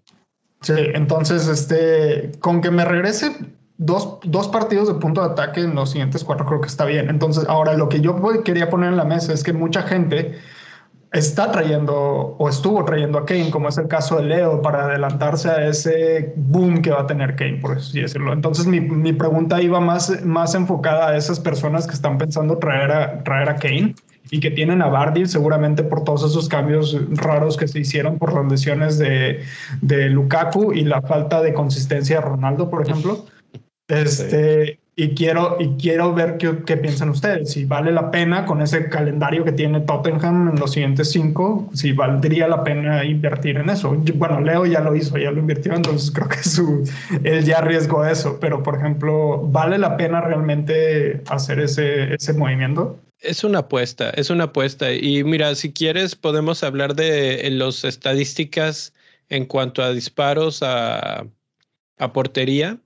Sí, entonces, este, con que me regrese dos, dos, partidos de punto de ataque en los siguientes cuatro, creo que está bien. Entonces, ahora lo que yo quería poner en la mesa es que mucha gente está trayendo o estuvo trayendo a Kane, como es el caso de Leo, para adelantarse a ese boom que va a tener Kane, por así decirlo. Entonces mi, mi pregunta iba más, más enfocada a esas personas que están pensando traer a, traer a Kane y que tienen a Bardi seguramente por todos esos cambios raros que se hicieron por las lesiones de, de Lukaku y la falta de consistencia de Ronaldo, por ejemplo. Este, y quiero, y quiero ver qué, qué, piensan ustedes, si vale la pena con ese calendario que tiene Tottenham en los siguientes cinco, si valdría la pena invertir en eso. Bueno, Leo ya lo hizo, ya lo invirtió, entonces creo que su, él ya arriesgó eso, pero por ejemplo, ¿vale la pena realmente hacer ese, ese movimiento? Es una apuesta, es una apuesta. Y mira, si quieres, podemos hablar de las estadísticas en cuanto a disparos a, a portería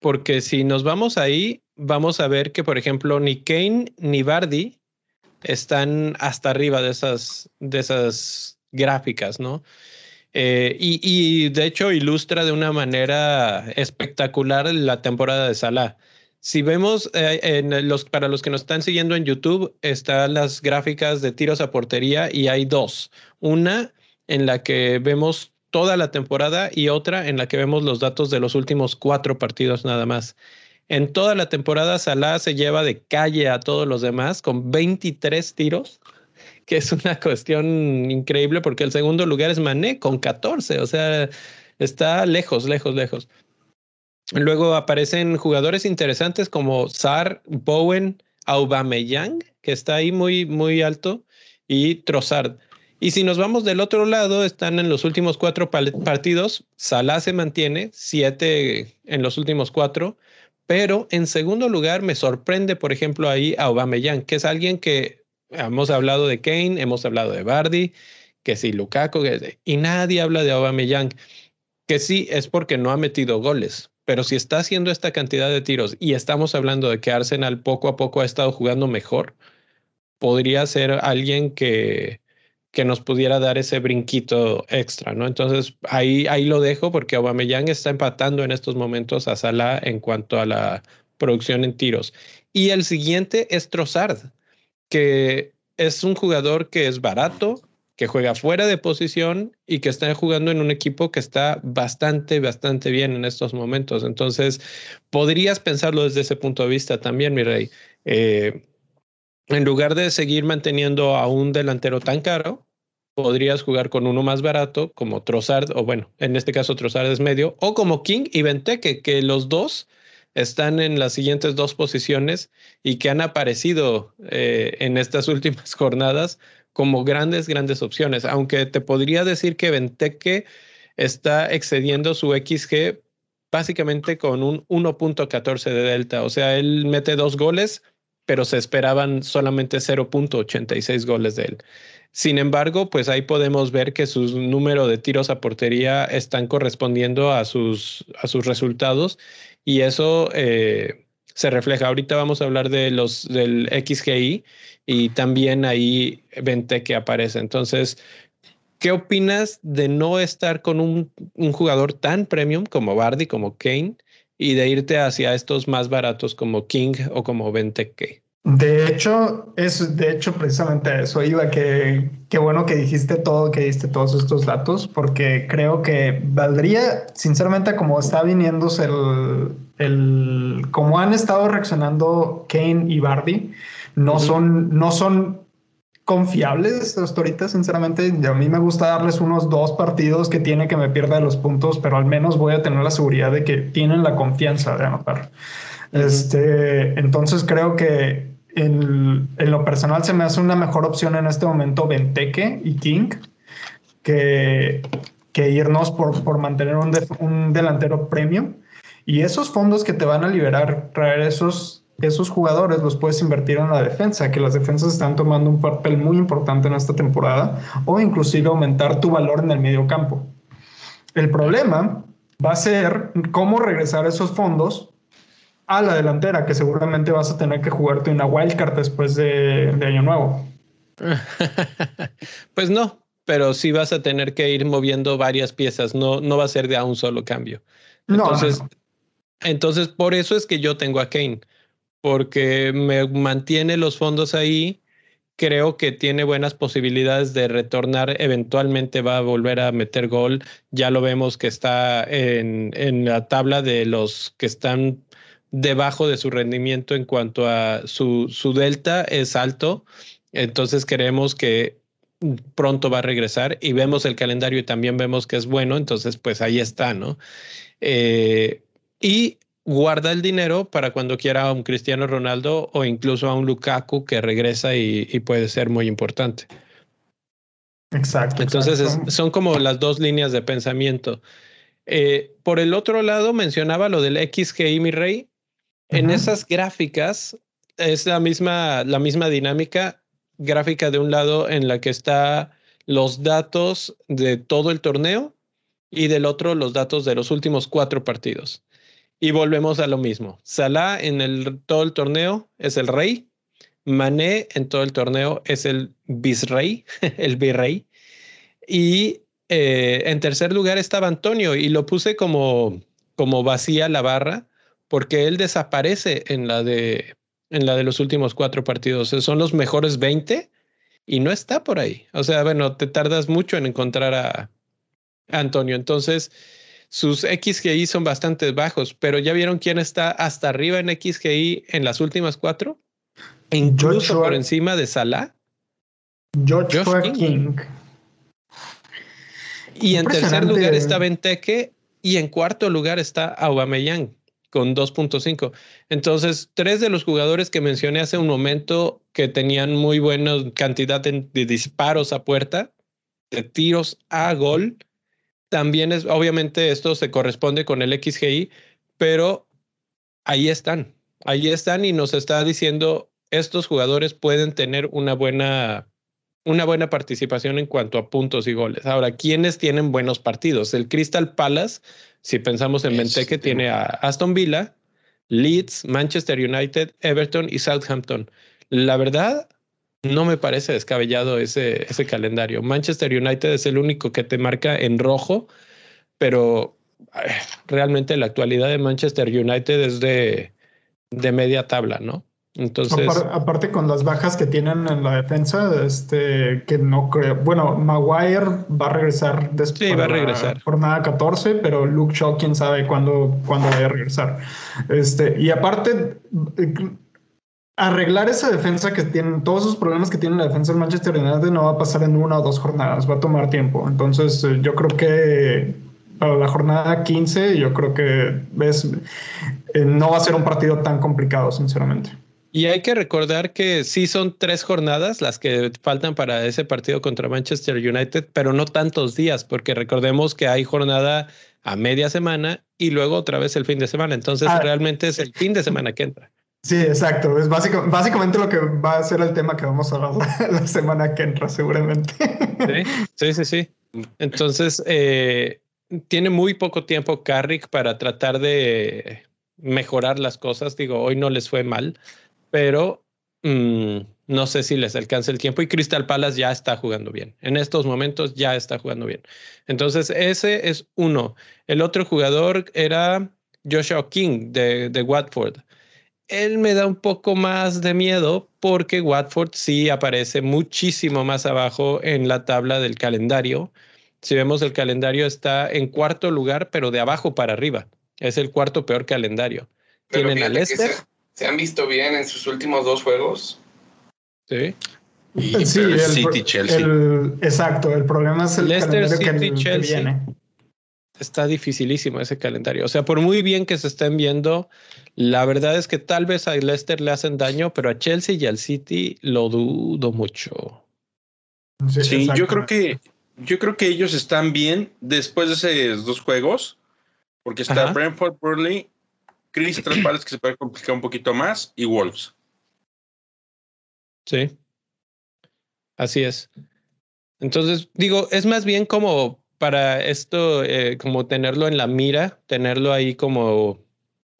porque si nos vamos ahí, vamos a ver que, por ejemplo, ni Kane ni Bardi están hasta arriba de esas, de esas gráficas, ¿no? Eh, y, de hecho ilustra de una manera espectacular la temporada de Salah. Si vemos eh, en los, para los que nos están siguiendo en YouTube, están las gráficas de tiros a portería y hay dos. Una en la que vemos toda la temporada y otra en la que vemos los datos de los últimos cuatro partidos nada más. En toda la temporada, Salah se lleva de calle a todos los demás con 23 tiros, que es una cuestión increíble porque el segundo lugar es Mané con 14, o sea, está lejos, lejos, lejos. Luego aparecen jugadores interesantes como Sar, Bowen, Aubameyang, que está ahí muy, muy alto, y Trossard. Y si nos vamos del otro lado, están en los últimos cuatro partidos. Salah se mantiene, siete en los últimos cuatro. Pero en segundo lugar, me sorprende, por ejemplo, ahí a Aubameyang, que es alguien que hemos hablado de Kane, hemos hablado de Bardi, que sí, Lukaku, y nadie habla de Aubameyang, que sí es porque no ha metido goles. Pero si está haciendo esta cantidad de tiros y estamos hablando de que Arsenal poco a poco ha estado jugando mejor, podría ser alguien que, que nos pudiera dar ese brinquito extra, ¿no? Entonces ahí, ahí lo dejo porque Aubameyang está empatando en estos momentos a Salah en cuanto a la producción en tiros. Y el siguiente es Trossard, que es un jugador que es barato, que juega fuera de posición y que está jugando en un equipo que está bastante, bastante bien en estos momentos. Entonces, podrías pensarlo desde ese punto de vista también, mi rey. Eh, en lugar de seguir manteniendo a un delantero tan caro, podrías jugar con uno más barato como Trossard, o bueno, en este caso Trossard es medio, o como King y Benteke, que los dos están en las siguientes dos posiciones y que han aparecido eh, en estas últimas jornadas como grandes, grandes opciones. Aunque te podría decir que Benteke está excediendo su XG básicamente con un 1.14 de delta. O sea, él mete dos goles, pero se esperaban solamente 0.86 goles de él. Sin embargo, pues ahí podemos ver que su número de tiros a portería están correspondiendo a sus, a sus resultados y eso eh, se refleja. Ahorita vamos a hablar de los del XGI y también ahí vente que aparece. Entonces, ¿qué opinas de no estar con un, un jugador tan premium como Bardi, como Kane? Y de irte hacia estos más baratos como King o como Benteke. De hecho, es de hecho precisamente eso iba que qué bueno que dijiste todo, que diste todos estos datos, porque creo que valdría, sinceramente, como está viniéndose el, el como han estado reaccionando Kane y Barbie, no son, no son confiables hasta ahorita, sinceramente. A mí me gusta darles unos dos partidos que tiene que me pierda los puntos, pero al menos voy a tener la seguridad de que tienen la confianza de anotar. Este, entonces creo que en, en, lo personal se me hace una mejor opción en este momento Benteke y King que, que irnos por, por mantener un, un delantero premium. Y esos fondos que te van a liberar, traer esos esos jugadores los puedes invertir en la defensa, que las defensas están tomando un papel muy importante en esta temporada, o inclusive aumentar tu valor en el medio campo. El problema va a ser cómo regresar esos fondos a la delantera, que seguramente vas a tener que jugarte una wildcard después de, Año Nuevo. pues no, pero sí vas a tener que ir moviendo varias piezas, no, no va a ser de a un solo cambio. Entonces, entonces, por eso es que yo tengo a Kane porque me mantiene los fondos ahí. Creo que tiene buenas posibilidades de retornar. Eventualmente va a volver a meter gol. Ya lo vemos que está en, en la tabla de los que están debajo de su rendimiento en cuanto a su, su delta es alto. Entonces creemos que pronto va a regresar y vemos el calendario y también vemos que es bueno. Entonces, pues ahí está, ¿no? Eh, y guarda el dinero para cuando quiera a un Cristiano Ronaldo o incluso a un Lukaku que regresa y, puede ser muy importante. Exacto. Entonces son como las dos líneas de pensamiento. Eh, por el otro lado, mencionaba lo del XGI, mi rey. En esas gráficas es la misma, la misma dinámica gráfica de un lado en la que está los datos de todo el torneo y del otro los datos de los últimos cuatro partidos. Y volvemos a lo mismo. Salah en el, todo el torneo es el rey. Mané en todo el torneo es el bisrey, el virrey. Y eh, en tercer lugar estaba Antonio y lo puse como, como vacía la barra porque él desaparece en la de en la de los últimos cuatro partidos. Son los mejores 20 y no está por ahí. O sea, bueno, te tardas mucho en encontrar a, Antonio. Entonces, sus XGI son bastante bajos, pero ya vieron quién está hasta arriba en XGI en las últimas cuatro, incluso por encima de Salah. George, King. Y en tercer lugar está Benteke y en cuarto lugar está Aubameyang con 2.5. Entonces, tres de los jugadores que mencioné hace un momento que tenían muy buena cantidad de, disparos a puerta, de tiros a gol, también es, obviamente esto se corresponde con el XGI, pero ahí están, ahí están y nos está diciendo estos jugadores pueden tener una buena una buena participación en cuanto a puntos y goles. Ahora, ¿quiénes tienen buenos partidos? El Crystal Palace, si pensamos en Benteke, tiene a Aston Villa, Leeds, Manchester United, Everton y Southampton. La verdad, no me parece descabellado ese, ese calendario. Manchester United es el único que te marca en rojo, pero realmente la actualidad de Manchester United es de, de media tabla, ¿no? Entonces, aparte, con las bajas que tienen en la defensa, este que no creo, bueno, Maguire va a regresar después sí, va a regresar. jornada 14, pero Luke Shaw quién sabe cuándo, cuándo vaya a regresar. Este, y aparte arreglar esa defensa que tienen, todos esos problemas que tiene la defensa del Manchester United no va a pasar en una o dos jornadas, va a tomar tiempo. Entonces, eh, yo creo que para la jornada 15, yo creo que ves, eh, no va a ser un partido tan complicado, sinceramente. Y hay que recordar que sí son tres jornadas las que faltan para ese partido contra Manchester United, pero no tantos días, porque recordemos que hay jornada a media semana y luego otra vez el fin de semana. Entonces ah. realmente es el fin de semana que entra. Sí, exacto. Es básicamente lo que va a ser el tema que vamos a hablar la, semana que entra, seguramente. Sí, sí, sí. Entonces, eh, tiene muy poco tiempo Carrick para tratar de mejorar las cosas. Digo, hoy no les fue mal, pero mm, no sé si les alcanza el tiempo y Crystal Palace ya está jugando bien. En estos momentos ya está jugando bien. Entonces, ese es uno. El otro jugador era Joshua King de Watford. Él me da un poco más de miedo porque Watford sí aparece muchísimo más abajo en la tabla del calendario. Si vemos el calendario está en cuarto lugar, pero de abajo para arriba. Es el cuarto peor calendario. Tienen al Leicester se han visto bien en sus últimos dos juegos. Sí. sí, el, City, Chelsea. exacto, el problema es el Leicester City, Chelsea. Está dificilísimo ese calendario. O sea, por muy bien que se estén viendo, la verdad es que tal vez a Leicester le hacen daño, pero a Chelsea y al City lo dudo mucho. Sí, yo creo que yo creo que ellos están bien después de esos dos juegos, porque está Brentford, Burnley Crystal Palace que se puede complicar un poquito más y Wolves. Sí. Así es. Entonces, digo, es más bien como para esto, eh, como tenerlo en la mira, tenerlo ahí como,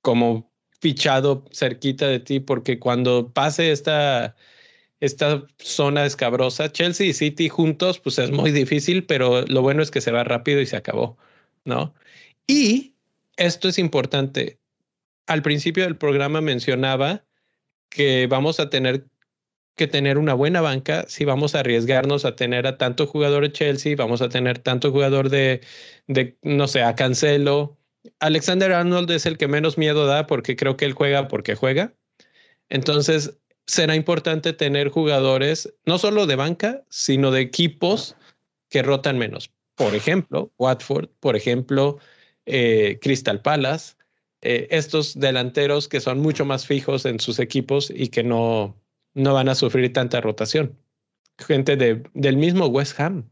como fichado cerquita de ti, porque cuando pase esta, esta zona escabrosa, Chelsea y City juntos, pues es muy difícil, pero lo bueno es que se va rápido y se acabó, ¿no? Y esto es importante, al principio del programa mencionaba que vamos a tener que tener una buena banca si vamos a arriesgarnos a tener a tanto jugador de Chelsea, vamos a tener tanto jugador de, de, no sé, a Cancelo. Alexander Arnold es el que menos miedo da porque creo que él juega porque juega. Entonces, será importante tener jugadores no solo de banca, sino de equipos que rotan menos. Por ejemplo, Watford, por ejemplo, eh, Crystal Palace, eh, estos delanteros que son mucho más fijos en sus equipos y que no, no van a sufrir tanta rotación. Gente de, del mismo West Ham,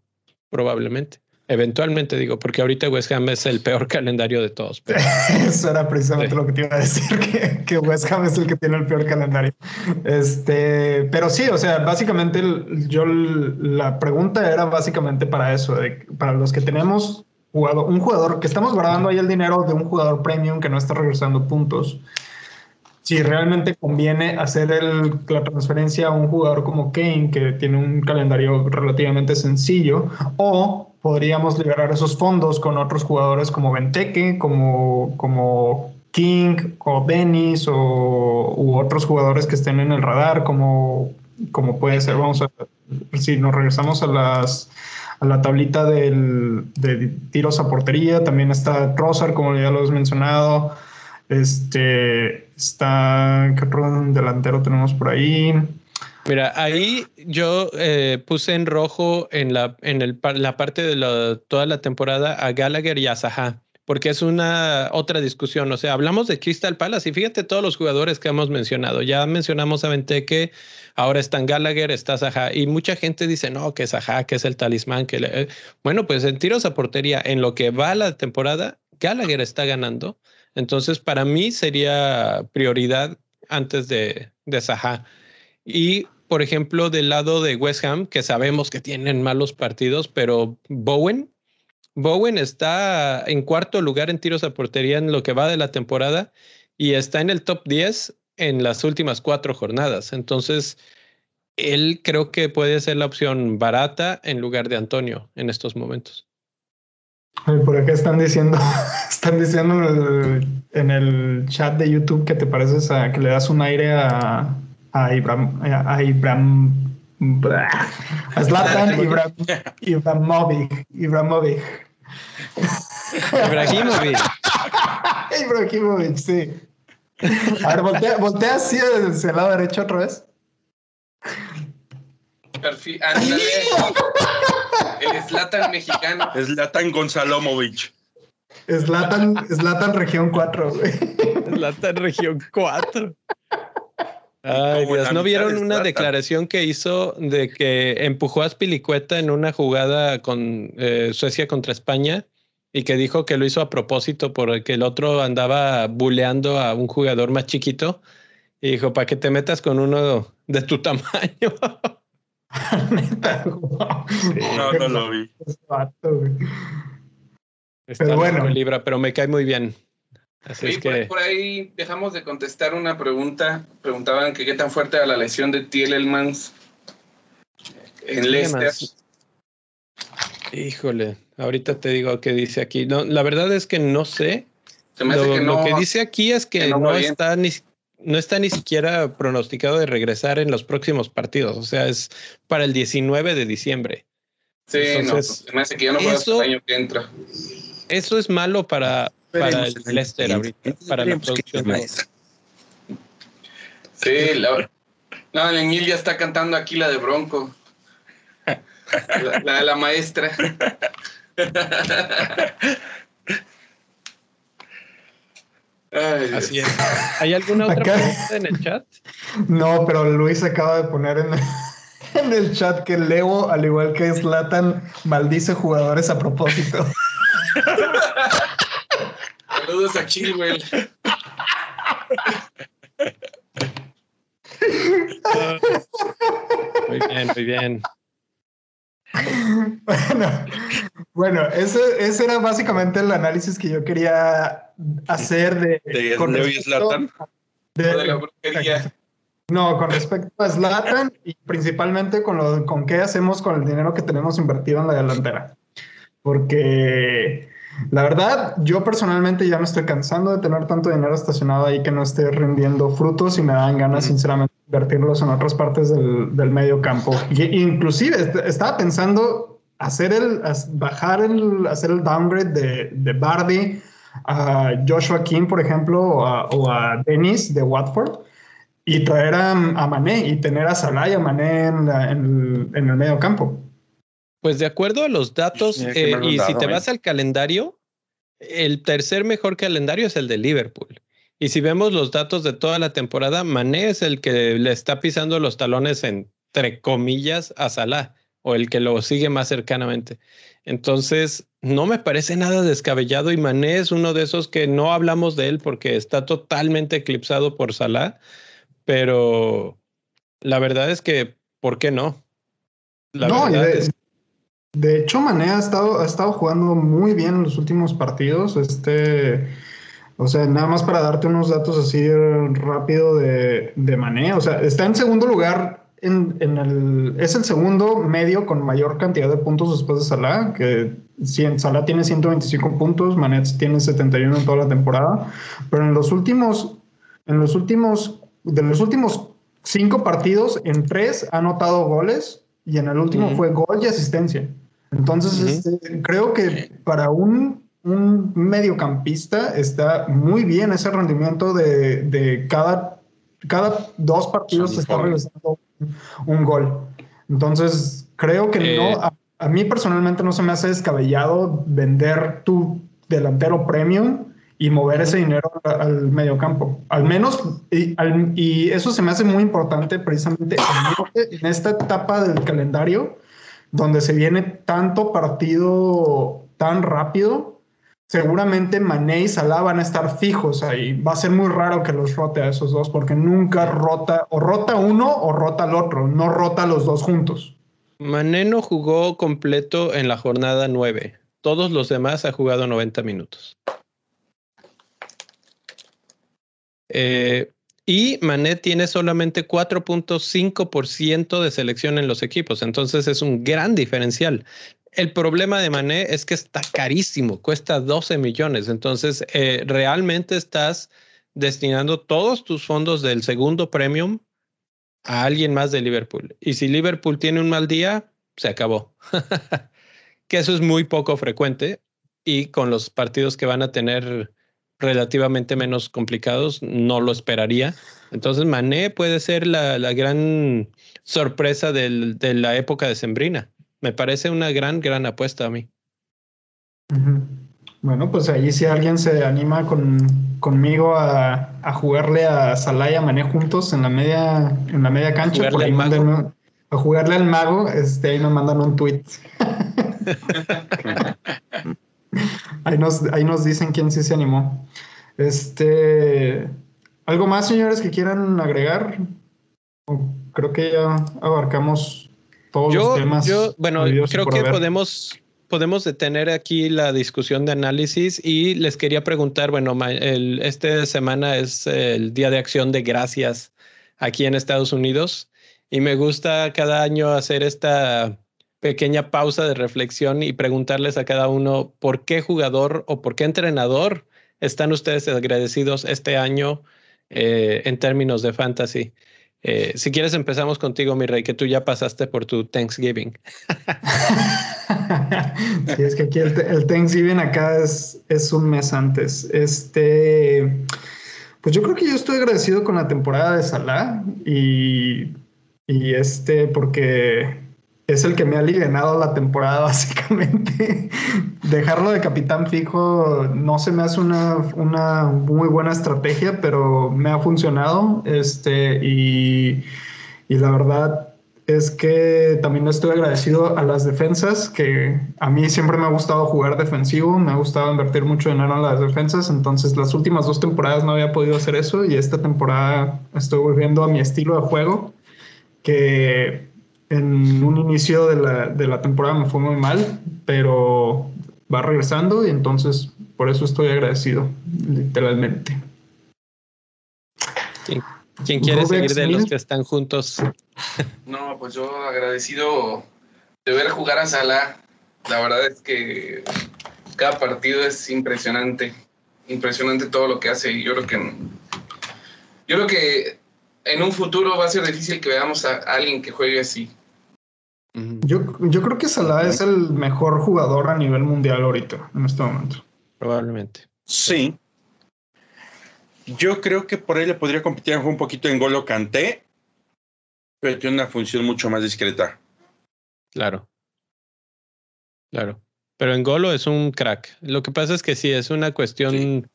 probablemente. Eventualmente digo, porque ahorita West Ham es el peor calendario de todos. Eso era precisamente lo que te iba a decir, que, que, West Ham es el que tiene el peor calendario. Este, pero sí, o sea, básicamente yo la pregunta era básicamente para eso, para los que tenemos jugador, un jugador que estamos guardando ahí el dinero de un jugador premium que no está regresando puntos. si realmente conviene hacer el, la transferencia a un jugador como Kane, que tiene un calendario relativamente sencillo, o podríamos liberar esos fondos con otros jugadores como Benteke, como, como King, o Dennis, o u otros jugadores que estén en el radar, como, como puede ser, vamos a, si nos regresamos a las a la tablita del, de tiros a portería, también está Trossard, como ya lo has mencionado, este, está, ¿qué otro delantero tenemos por ahí? Mira, ahí yo eh, puse en rojo en la, en el, la parte de toda la temporada a Gallagher y a Zaha, porque es una otra discusión. O sea, hablamos de Crystal Palace y fíjate todos los jugadores que hemos mencionado. Ya mencionamos a Benteke, ahora están Gallagher, está Zaha, y mucha gente dice, no, que Zaha, que es el talismán. que le... Bueno, pues en tiros a portería, en lo que va la temporada, Gallagher está ganando entonces, para mí sería prioridad antes de, de Saha. Y, por ejemplo, del lado de West Ham, que sabemos que tienen malos partidos, pero Bowen, Bowen está en cuarto lugar en tiros a portería en lo que va de la temporada y está en el top 10 en las últimas cuatro jornadas. Entonces, él creo que puede ser la opción barata en lugar de Antonio en estos momentos. Por acá están diciendo, están diciendo en el, chat de YouTube que te pareces a que le das un aire a, a Ibram, a Ibram, a Zlatan Ibram, Ibramovic, Ibramovic. Ibrahimovic. Ibrahimovic, sí. A ver, voltea, voltea así hacia el lado derecho otra vez. Perfil, El Slatan mexicano. Slatan Gonzalomovich. Slatan, Slatan región 4, Slatan región 4. Ay, Dios, ¿no vieron una declaración que hizo de que empujó a Spilicueta en una jugada con eh, Suecia contra España y que dijo que lo hizo a propósito porque el otro andaba buleando a un jugador más chiquito y dijo, para que te metas con uno de tu tamaño. no, no lo vi. pero bueno. Libra, pero me cae muy bien. Así es que... por, ahí dejamos de contestar una pregunta. Preguntaban que qué tan fuerte era la lesión de Tielemans en Leicester. Híjole, ahorita te digo qué dice aquí. No, la verdad es que no sé. lo, que dice aquí es que, no, está ni, no está ni siquiera pronosticado de regresar en los próximos partidos. O sea, es para el 19 de diciembre. Sí, Entonces, no, pues, me que ya no eso, el año que entra. Eso es malo para, para el Leicester ahorita, para la producción. Sí, la, no, el Emil ya está cantando aquí la de Bronco. La, de la maestra. Así es. ¿Hay alguna otra pregunta en el chat? No, pero Luis acaba de poner en, en el chat que Leo, al igual que Slatan, maldice jugadores a propósito. Saludos a Chilwell. muy bien, muy bien. Bueno, bueno ese, ese, era básicamente el análisis que yo quería hacer de... ¿De con Slatan? no, con respecto a Slatan y principalmente con, lo, con qué hacemos con el dinero que tenemos invertido en la delantera. Porque la verdad, yo personalmente ya me estoy cansando de tener tanto dinero estacionado ahí que no esté rindiendo frutos y me dan ganas, sinceramente, de invertirlos en otras partes del, del medio campo. Y, inclusive estaba pensando hacer el, bajar el, hacer el downgrade de, de Bardi a Joshua King, por ejemplo, o a, Dennis de Watford y traer a, a, Mané y tener a Salah y a Mané en, en, en el medio campo. Pues de acuerdo a los datos, eh, y si te vas al calendario, el tercer mejor calendario es el de Liverpool. Y si vemos los datos de toda la temporada, Mané es el que le está pisando los talones entre comillas a Salah o el que lo sigue más cercanamente. Entonces, no me parece nada descabellado y Mané es uno de esos que no hablamos de él porque está totalmente eclipsado por Salah, pero la verdad es que, ¿por qué no? La verdad es de hecho, Mané ha estado, ha estado jugando muy bien en los últimos partidos. Este, O sea, nada más para darte unos datos así rápido de, de Mané. O sea, está en segundo lugar en, en, el, es el segundo medio con mayor cantidad de puntos después de Salah, que Salah tiene 125 puntos, Mané tiene 71 en toda la temporada, pero en los últimos, en los últimos, de los últimos cinco partidos, en tres ha anotado goles y en el último fue gol y asistencia. Entonces, este, creo que para un un mediocampista está muy bien ese rendimiento de, de cada, cada dos partidos se está regresando un, gol. Entonces, creo que no, eh. a, mí personalmente no se me hace descabellado vender tu delantero premium y mover ese dinero al, mediocampo. Al menos, y, y, eso se me hace muy importante precisamente en esta etapa del calendario, donde se viene tanto partido tan rápido seguramente Mané y Salah van a estar fijos ahí. Va a ser muy raro que los rote a esos dos porque nunca rota, o rota uno o rota el otro, no rota los dos juntos. Mané no jugó completo en la jornada 9. Todos los demás ha jugado 90 minutos. Eh, y Mané tiene solamente 4.5% de selección en los equipos, entonces es un gran diferencial. El problema de Mané es que está carísimo, cuesta 12 millones. Entonces, eh, realmente estás destinando todos tus fondos del segundo premium a alguien más de Liverpool. Y si Liverpool tiene un mal día, se acabó. que eso es muy poco frecuente y con los partidos que van a tener relativamente menos complicados, no lo esperaría. Entonces, Mané puede ser la, gran sorpresa de la época de Sembrina me parece una gran, gran apuesta a mí. Bueno, pues ahí si alguien se anima con, conmigo a, a, jugarle a Salah y a Mané juntos en la media, en la media cancha, a jugarle al mago, este, ahí me mandan un tweet. ahí, nos, ahí nos dicen quién sí se animó. Este, ¿Algo más, señores, que quieran agregar? Creo que ya abarcamos yo, Yo, bueno, creo que podemos, podemos detener aquí la discusión de análisis y les quería preguntar, bueno, el, esta semana es el Día de Acción de Gracias aquí en Estados Unidos y me gusta cada año hacer esta pequeña pausa de reflexión y preguntarles a cada uno por qué jugador o por qué entrenador están ustedes agradecidos este año eh, en términos de fantasy. Eh, si quieres empezamos contigo, mi rey, que tú ya pasaste por tu Thanksgiving. sí, es que aquí el, Thanksgiving acá es, es, un mes antes. Este, pues yo creo que yo estoy agradecido con la temporada de Salah y, y este, porque es el que me ha aliviado la temporada, básicamente. Dejarlo de capitán fijo no se me hace una, una, muy buena estrategia, pero me ha funcionado. Este, y, y, la verdad es que también estoy agradecido a las defensas, que a mí siempre me ha gustado jugar defensivo, me ha gustado invertir mucho dinero en las defensas. Entonces, las últimas dos temporadas no había podido hacer eso, y esta temporada estoy volviendo a mi estilo de juego. Que en un inicio de la, de la temporada me fue muy mal, pero va regresando y entonces por eso estoy agradecido, literalmente. ¿Quién, quiere seguir de los que están juntos? No, pues yo agradecido de ver jugar a Salah. La verdad es que cada partido es impresionante. Impresionante todo lo que hace. Y yo creo que yo creo que en un futuro va a ser difícil que veamos a alguien que juegue así. Yo, yo creo que Salah es el mejor jugador a nivel mundial ahorita, en este momento. Probablemente. Sí. Yo creo que por ahí le podría competir un poquito en Golo Canté, pero tiene una función mucho más discreta. Claro. Claro. Pero en Golo es un crack. Lo que pasa es que sí, es una cuestión.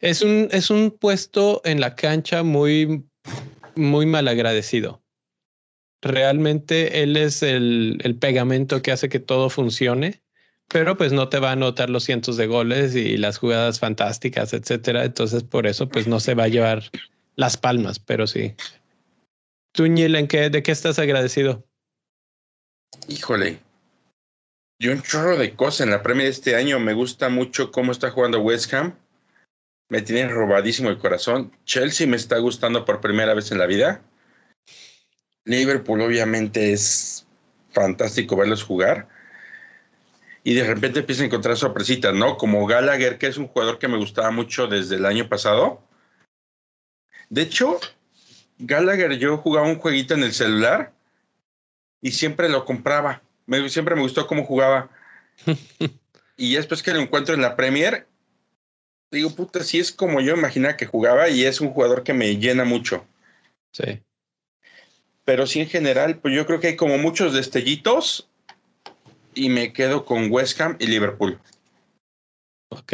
Es, un, es un puesto en la cancha muy, muy mal agradecido realmente él es el, el, pegamento que hace que todo funcione, pero pues no te va a anotar los cientos de goles y las jugadas fantásticas, etcétera. Entonces, por eso, pues no se va a llevar las palmas, pero sí. Tú, Ñil, ¿en qué, ¿de qué estás agradecido? Híjole. Yo un chorro de cosas en la premia de este año. Me gusta mucho cómo está jugando West Ham. me tienen robadísimo el corazón. Chelsea me está gustando por primera vez en la vida. Liverpool obviamente es fantástico verlos jugar. Y de repente empieza a encontrar sorpresitas, ¿no? Como Gallagher, que es un jugador que me gustaba mucho desde el año pasado. De hecho, Gallagher yo jugaba un jueguito en el celular y siempre lo compraba. Me, siempre me gustó cómo jugaba. y después que lo encuentro en la Premier, digo, puta, sí es como yo imaginaba que jugaba y es un jugador que me llena mucho. Sí. Pero sí, en general, pues yo creo que hay como muchos destellitos y me quedo con West Ham y Liverpool. Ok.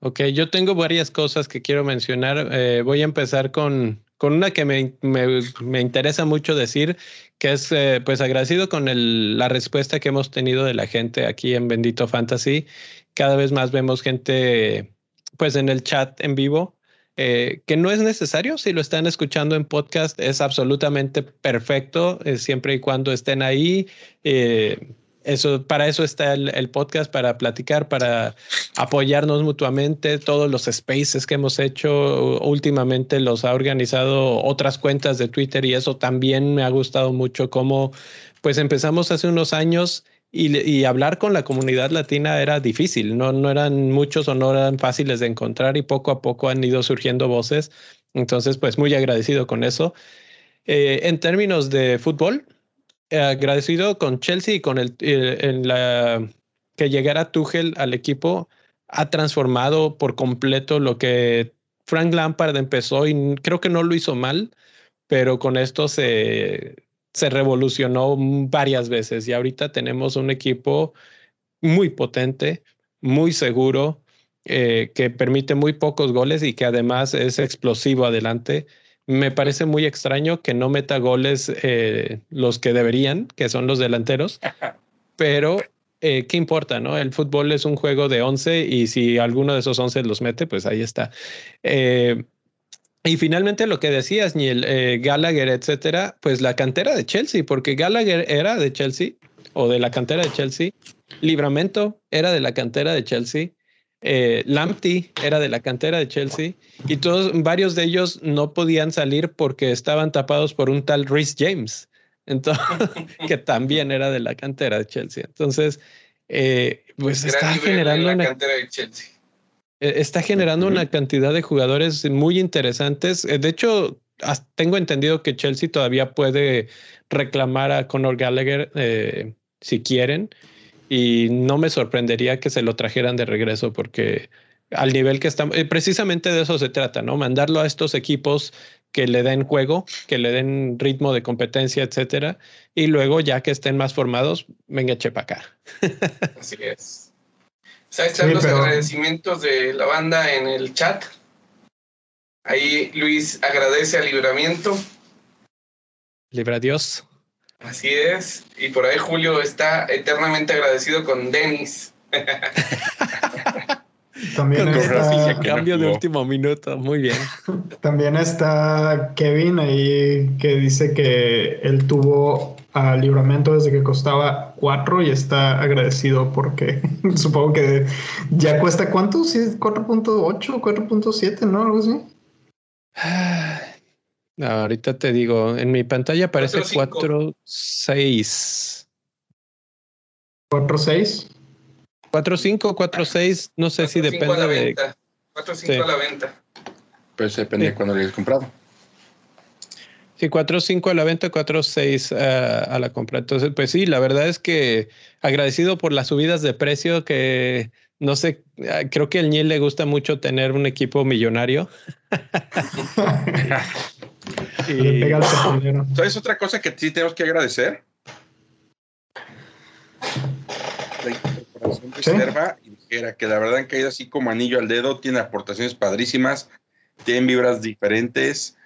Ok, yo tengo varias cosas que quiero mencionar. Eh, voy a empezar con, con una que me, me, me, interesa mucho decir, que es eh, pues agradecido con el, la respuesta que hemos tenido de la gente aquí en Bendito Fantasy. Cada vez más vemos gente pues en el chat en vivo, eh, que no es necesario si lo están escuchando en podcast, es absolutamente perfecto eh, siempre y cuando estén ahí. Eh, eso, para eso está el, podcast, para platicar, para apoyarnos mutuamente. Todos los spaces que hemos hecho últimamente los ha organizado otras cuentas de Twitter y eso también me ha gustado mucho. Como pues empezamos hace unos años y, hablar con la comunidad latina era difícil, no, no eran muchos o no eran fáciles de encontrar y poco a poco han ido surgiendo voces. Entonces, pues muy agradecido con eso. Eh, en términos de fútbol, eh, agradecido con Chelsea y con el, eh, la, que llegara Tuchel al equipo, ha transformado por completo lo que Frank Lampard empezó y creo que no lo hizo mal, pero con esto se, se revolucionó varias veces y ahorita tenemos un equipo muy potente, muy seguro, eh, que permite muy pocos goles y que además es explosivo adelante. Me parece muy extraño que no meta goles eh, los que deberían, que son los delanteros, pero eh, ¿qué importa? no? El fútbol es un juego de 11 y si alguno de esos 11 los mete, pues ahí está. Y finalmente lo que decías, Niel, eh, Gallagher, etcétera, pues la cantera de Chelsea, porque Gallagher era de Chelsea o de la cantera de Chelsea, Libramento era de la cantera de Chelsea, eh, Lamptey era de la cantera de Chelsea y todos, varios de ellos no podían salir porque estaban tapados por un tal Rhys James, entonces, que también era de la cantera de Chelsea. Entonces, eh, pues está generando la cantera de Chelsea está generando una cantidad de jugadores muy interesantes. Eh, de hecho, tengo entendido que Chelsea todavía puede reclamar a Conor Gallagher eh, si quieren y no me sorprendería que se lo trajeran de regreso porque al nivel que estamos, precisamente de eso se trata, ¿no? Mandarlo a estos equipos que le den juego, que le den ritmo de competencia, etcétera, y luego ya que estén más formados, venga, chepa acá. Así es. Ahí están los agradecimientos de la banda en el chat. Ahí Luis agradece al libramiento. Libra Dios. Así es. Y por ahí Julio está eternamente agradecido con Denis. También está... Cambio de último minuto, muy bien. También está Kevin ahí que dice que él tuvo a Libramento desde que costaba 4 y está agradecido porque supongo que ya cuesta cuánto, si es 4.8, 4.7, ¿no? Algo así. ahorita te digo, en mi pantalla aparece 4.6. 4.6. 4.5, 4.6, no sé si depende de... 4.5 a la venta. Pues depende de cuando lo hayas comprado. Sí, 4.5 a la venta, 4.6 uh, a la compra. Entonces, pues sí, la verdad es que agradecido por las subidas de precio que no sé, ah, creo que al Niel le gusta mucho tener un equipo millonario. y... ¿Sabes otra cosa que sí tenemos que agradecer? reserva y ligera, que la verdad han caído así como anillo al dedo, tiene aportaciones padrísimas, tienen vibras diferentes.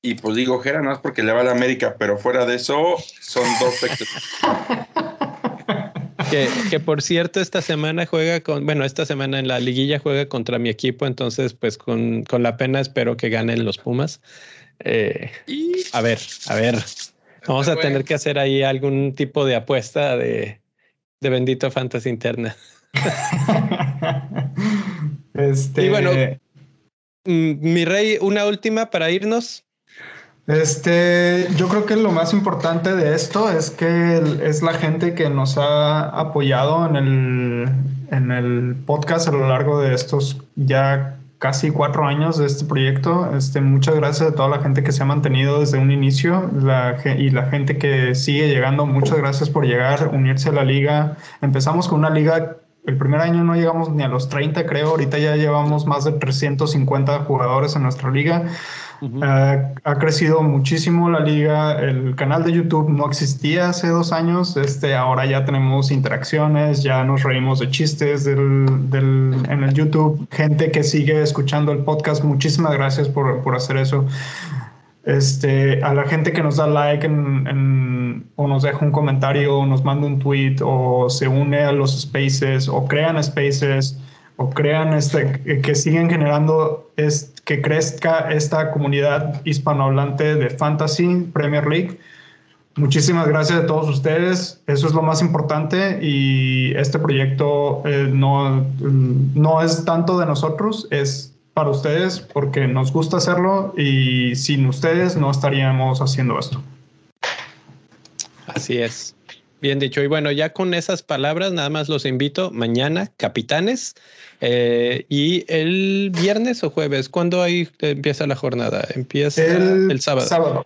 Y pues digo, Jera, no es porque le va a la América, pero fuera de eso, son dos que, que, por cierto, esta semana juega con, bueno, esta semana en la liguilla juega contra mi equipo, entonces pues con, con la pena espero que ganen los Pumas. Eh, a ver, a ver, vamos a tener que hacer ahí algún tipo de apuesta de, de bendito fantasy interna. este... Y bueno, mm, mi rey, una última para irnos. Este, yo creo que lo más importante de esto es que es la gente que nos ha apoyado en el, en el podcast a lo largo de estos ya casi cuatro años de este proyecto. Este, muchas gracias a toda la gente que se ha mantenido desde un inicio la, y la gente que sigue llegando. Muchas gracias por llegar, unirse a la liga. Empezamos con una liga el primer año no llegamos ni a los 30, creo. Ahorita ya llevamos más de 350 jugadores en nuestra liga. Eh, ha crecido muchísimo la liga. El canal de YouTube no existía hace dos años. Este, ahora ya tenemos interacciones, ya nos reímos de chistes del, del, en el YouTube. Gente que sigue escuchando el podcast, muchísimas gracias por, por hacer eso. Este, a la gente que nos da like en, o nos deja un comentario o nos manda un tweet o se une a los spaces o crean spaces o crean este, que siguen generando es, que crezca esta comunidad hispanohablante de Fantasy Premier League. Muchísimas gracias a todos ustedes. Eso es lo más importante y este proyecto eh, no, no es tanto de nosotros, es para ustedes porque nos gusta hacerlo y sin ustedes no estaríamos haciendo esto. Así es. Bien dicho. Y bueno, ya con esas palabras, nada más los invito mañana, capitanes. Eh, y el viernes o jueves, ¿cuándo ahí empieza la jornada? Empieza el, sábado.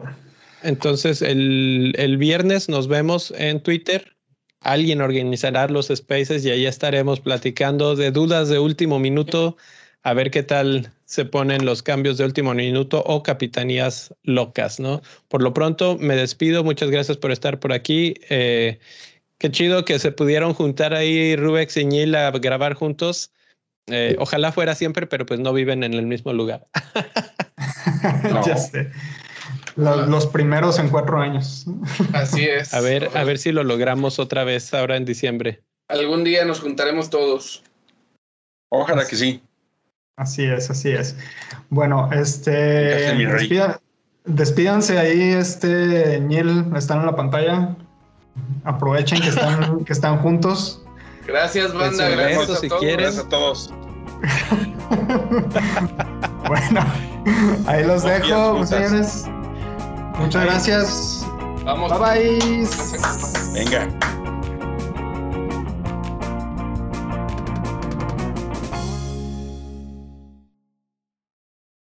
Entonces, el, el viernes nos vemos en Twitter. Alguien organizará los spaces y ahí estaremos platicando de dudas de último minuto a ver qué tal se ponen los cambios de último minuto o capitanías locas, ¿no? Por lo pronto me despido, muchas gracias por estar por aquí. Eh, qué chido que se pudieron juntar ahí Rubex y Ñil a grabar juntos. Eh, ojalá fuera siempre, pero pues no viven en el mismo lugar. Ya sé. Los, primeros en cuatro años. Así es. A ver, a ver si lo logramos otra vez ahora en diciembre. Algún día nos juntaremos todos. Ojalá que sí. Así es, así es. Bueno, este. despídanse ahí, este Niel, están en la pantalla. Aprovechen que están, que están juntos. Gracias, banda. Gracias a, todos. gracias a todos. bueno, ahí los dejo, señores. Muchas gracias. Vamos. Bye bye. Venga.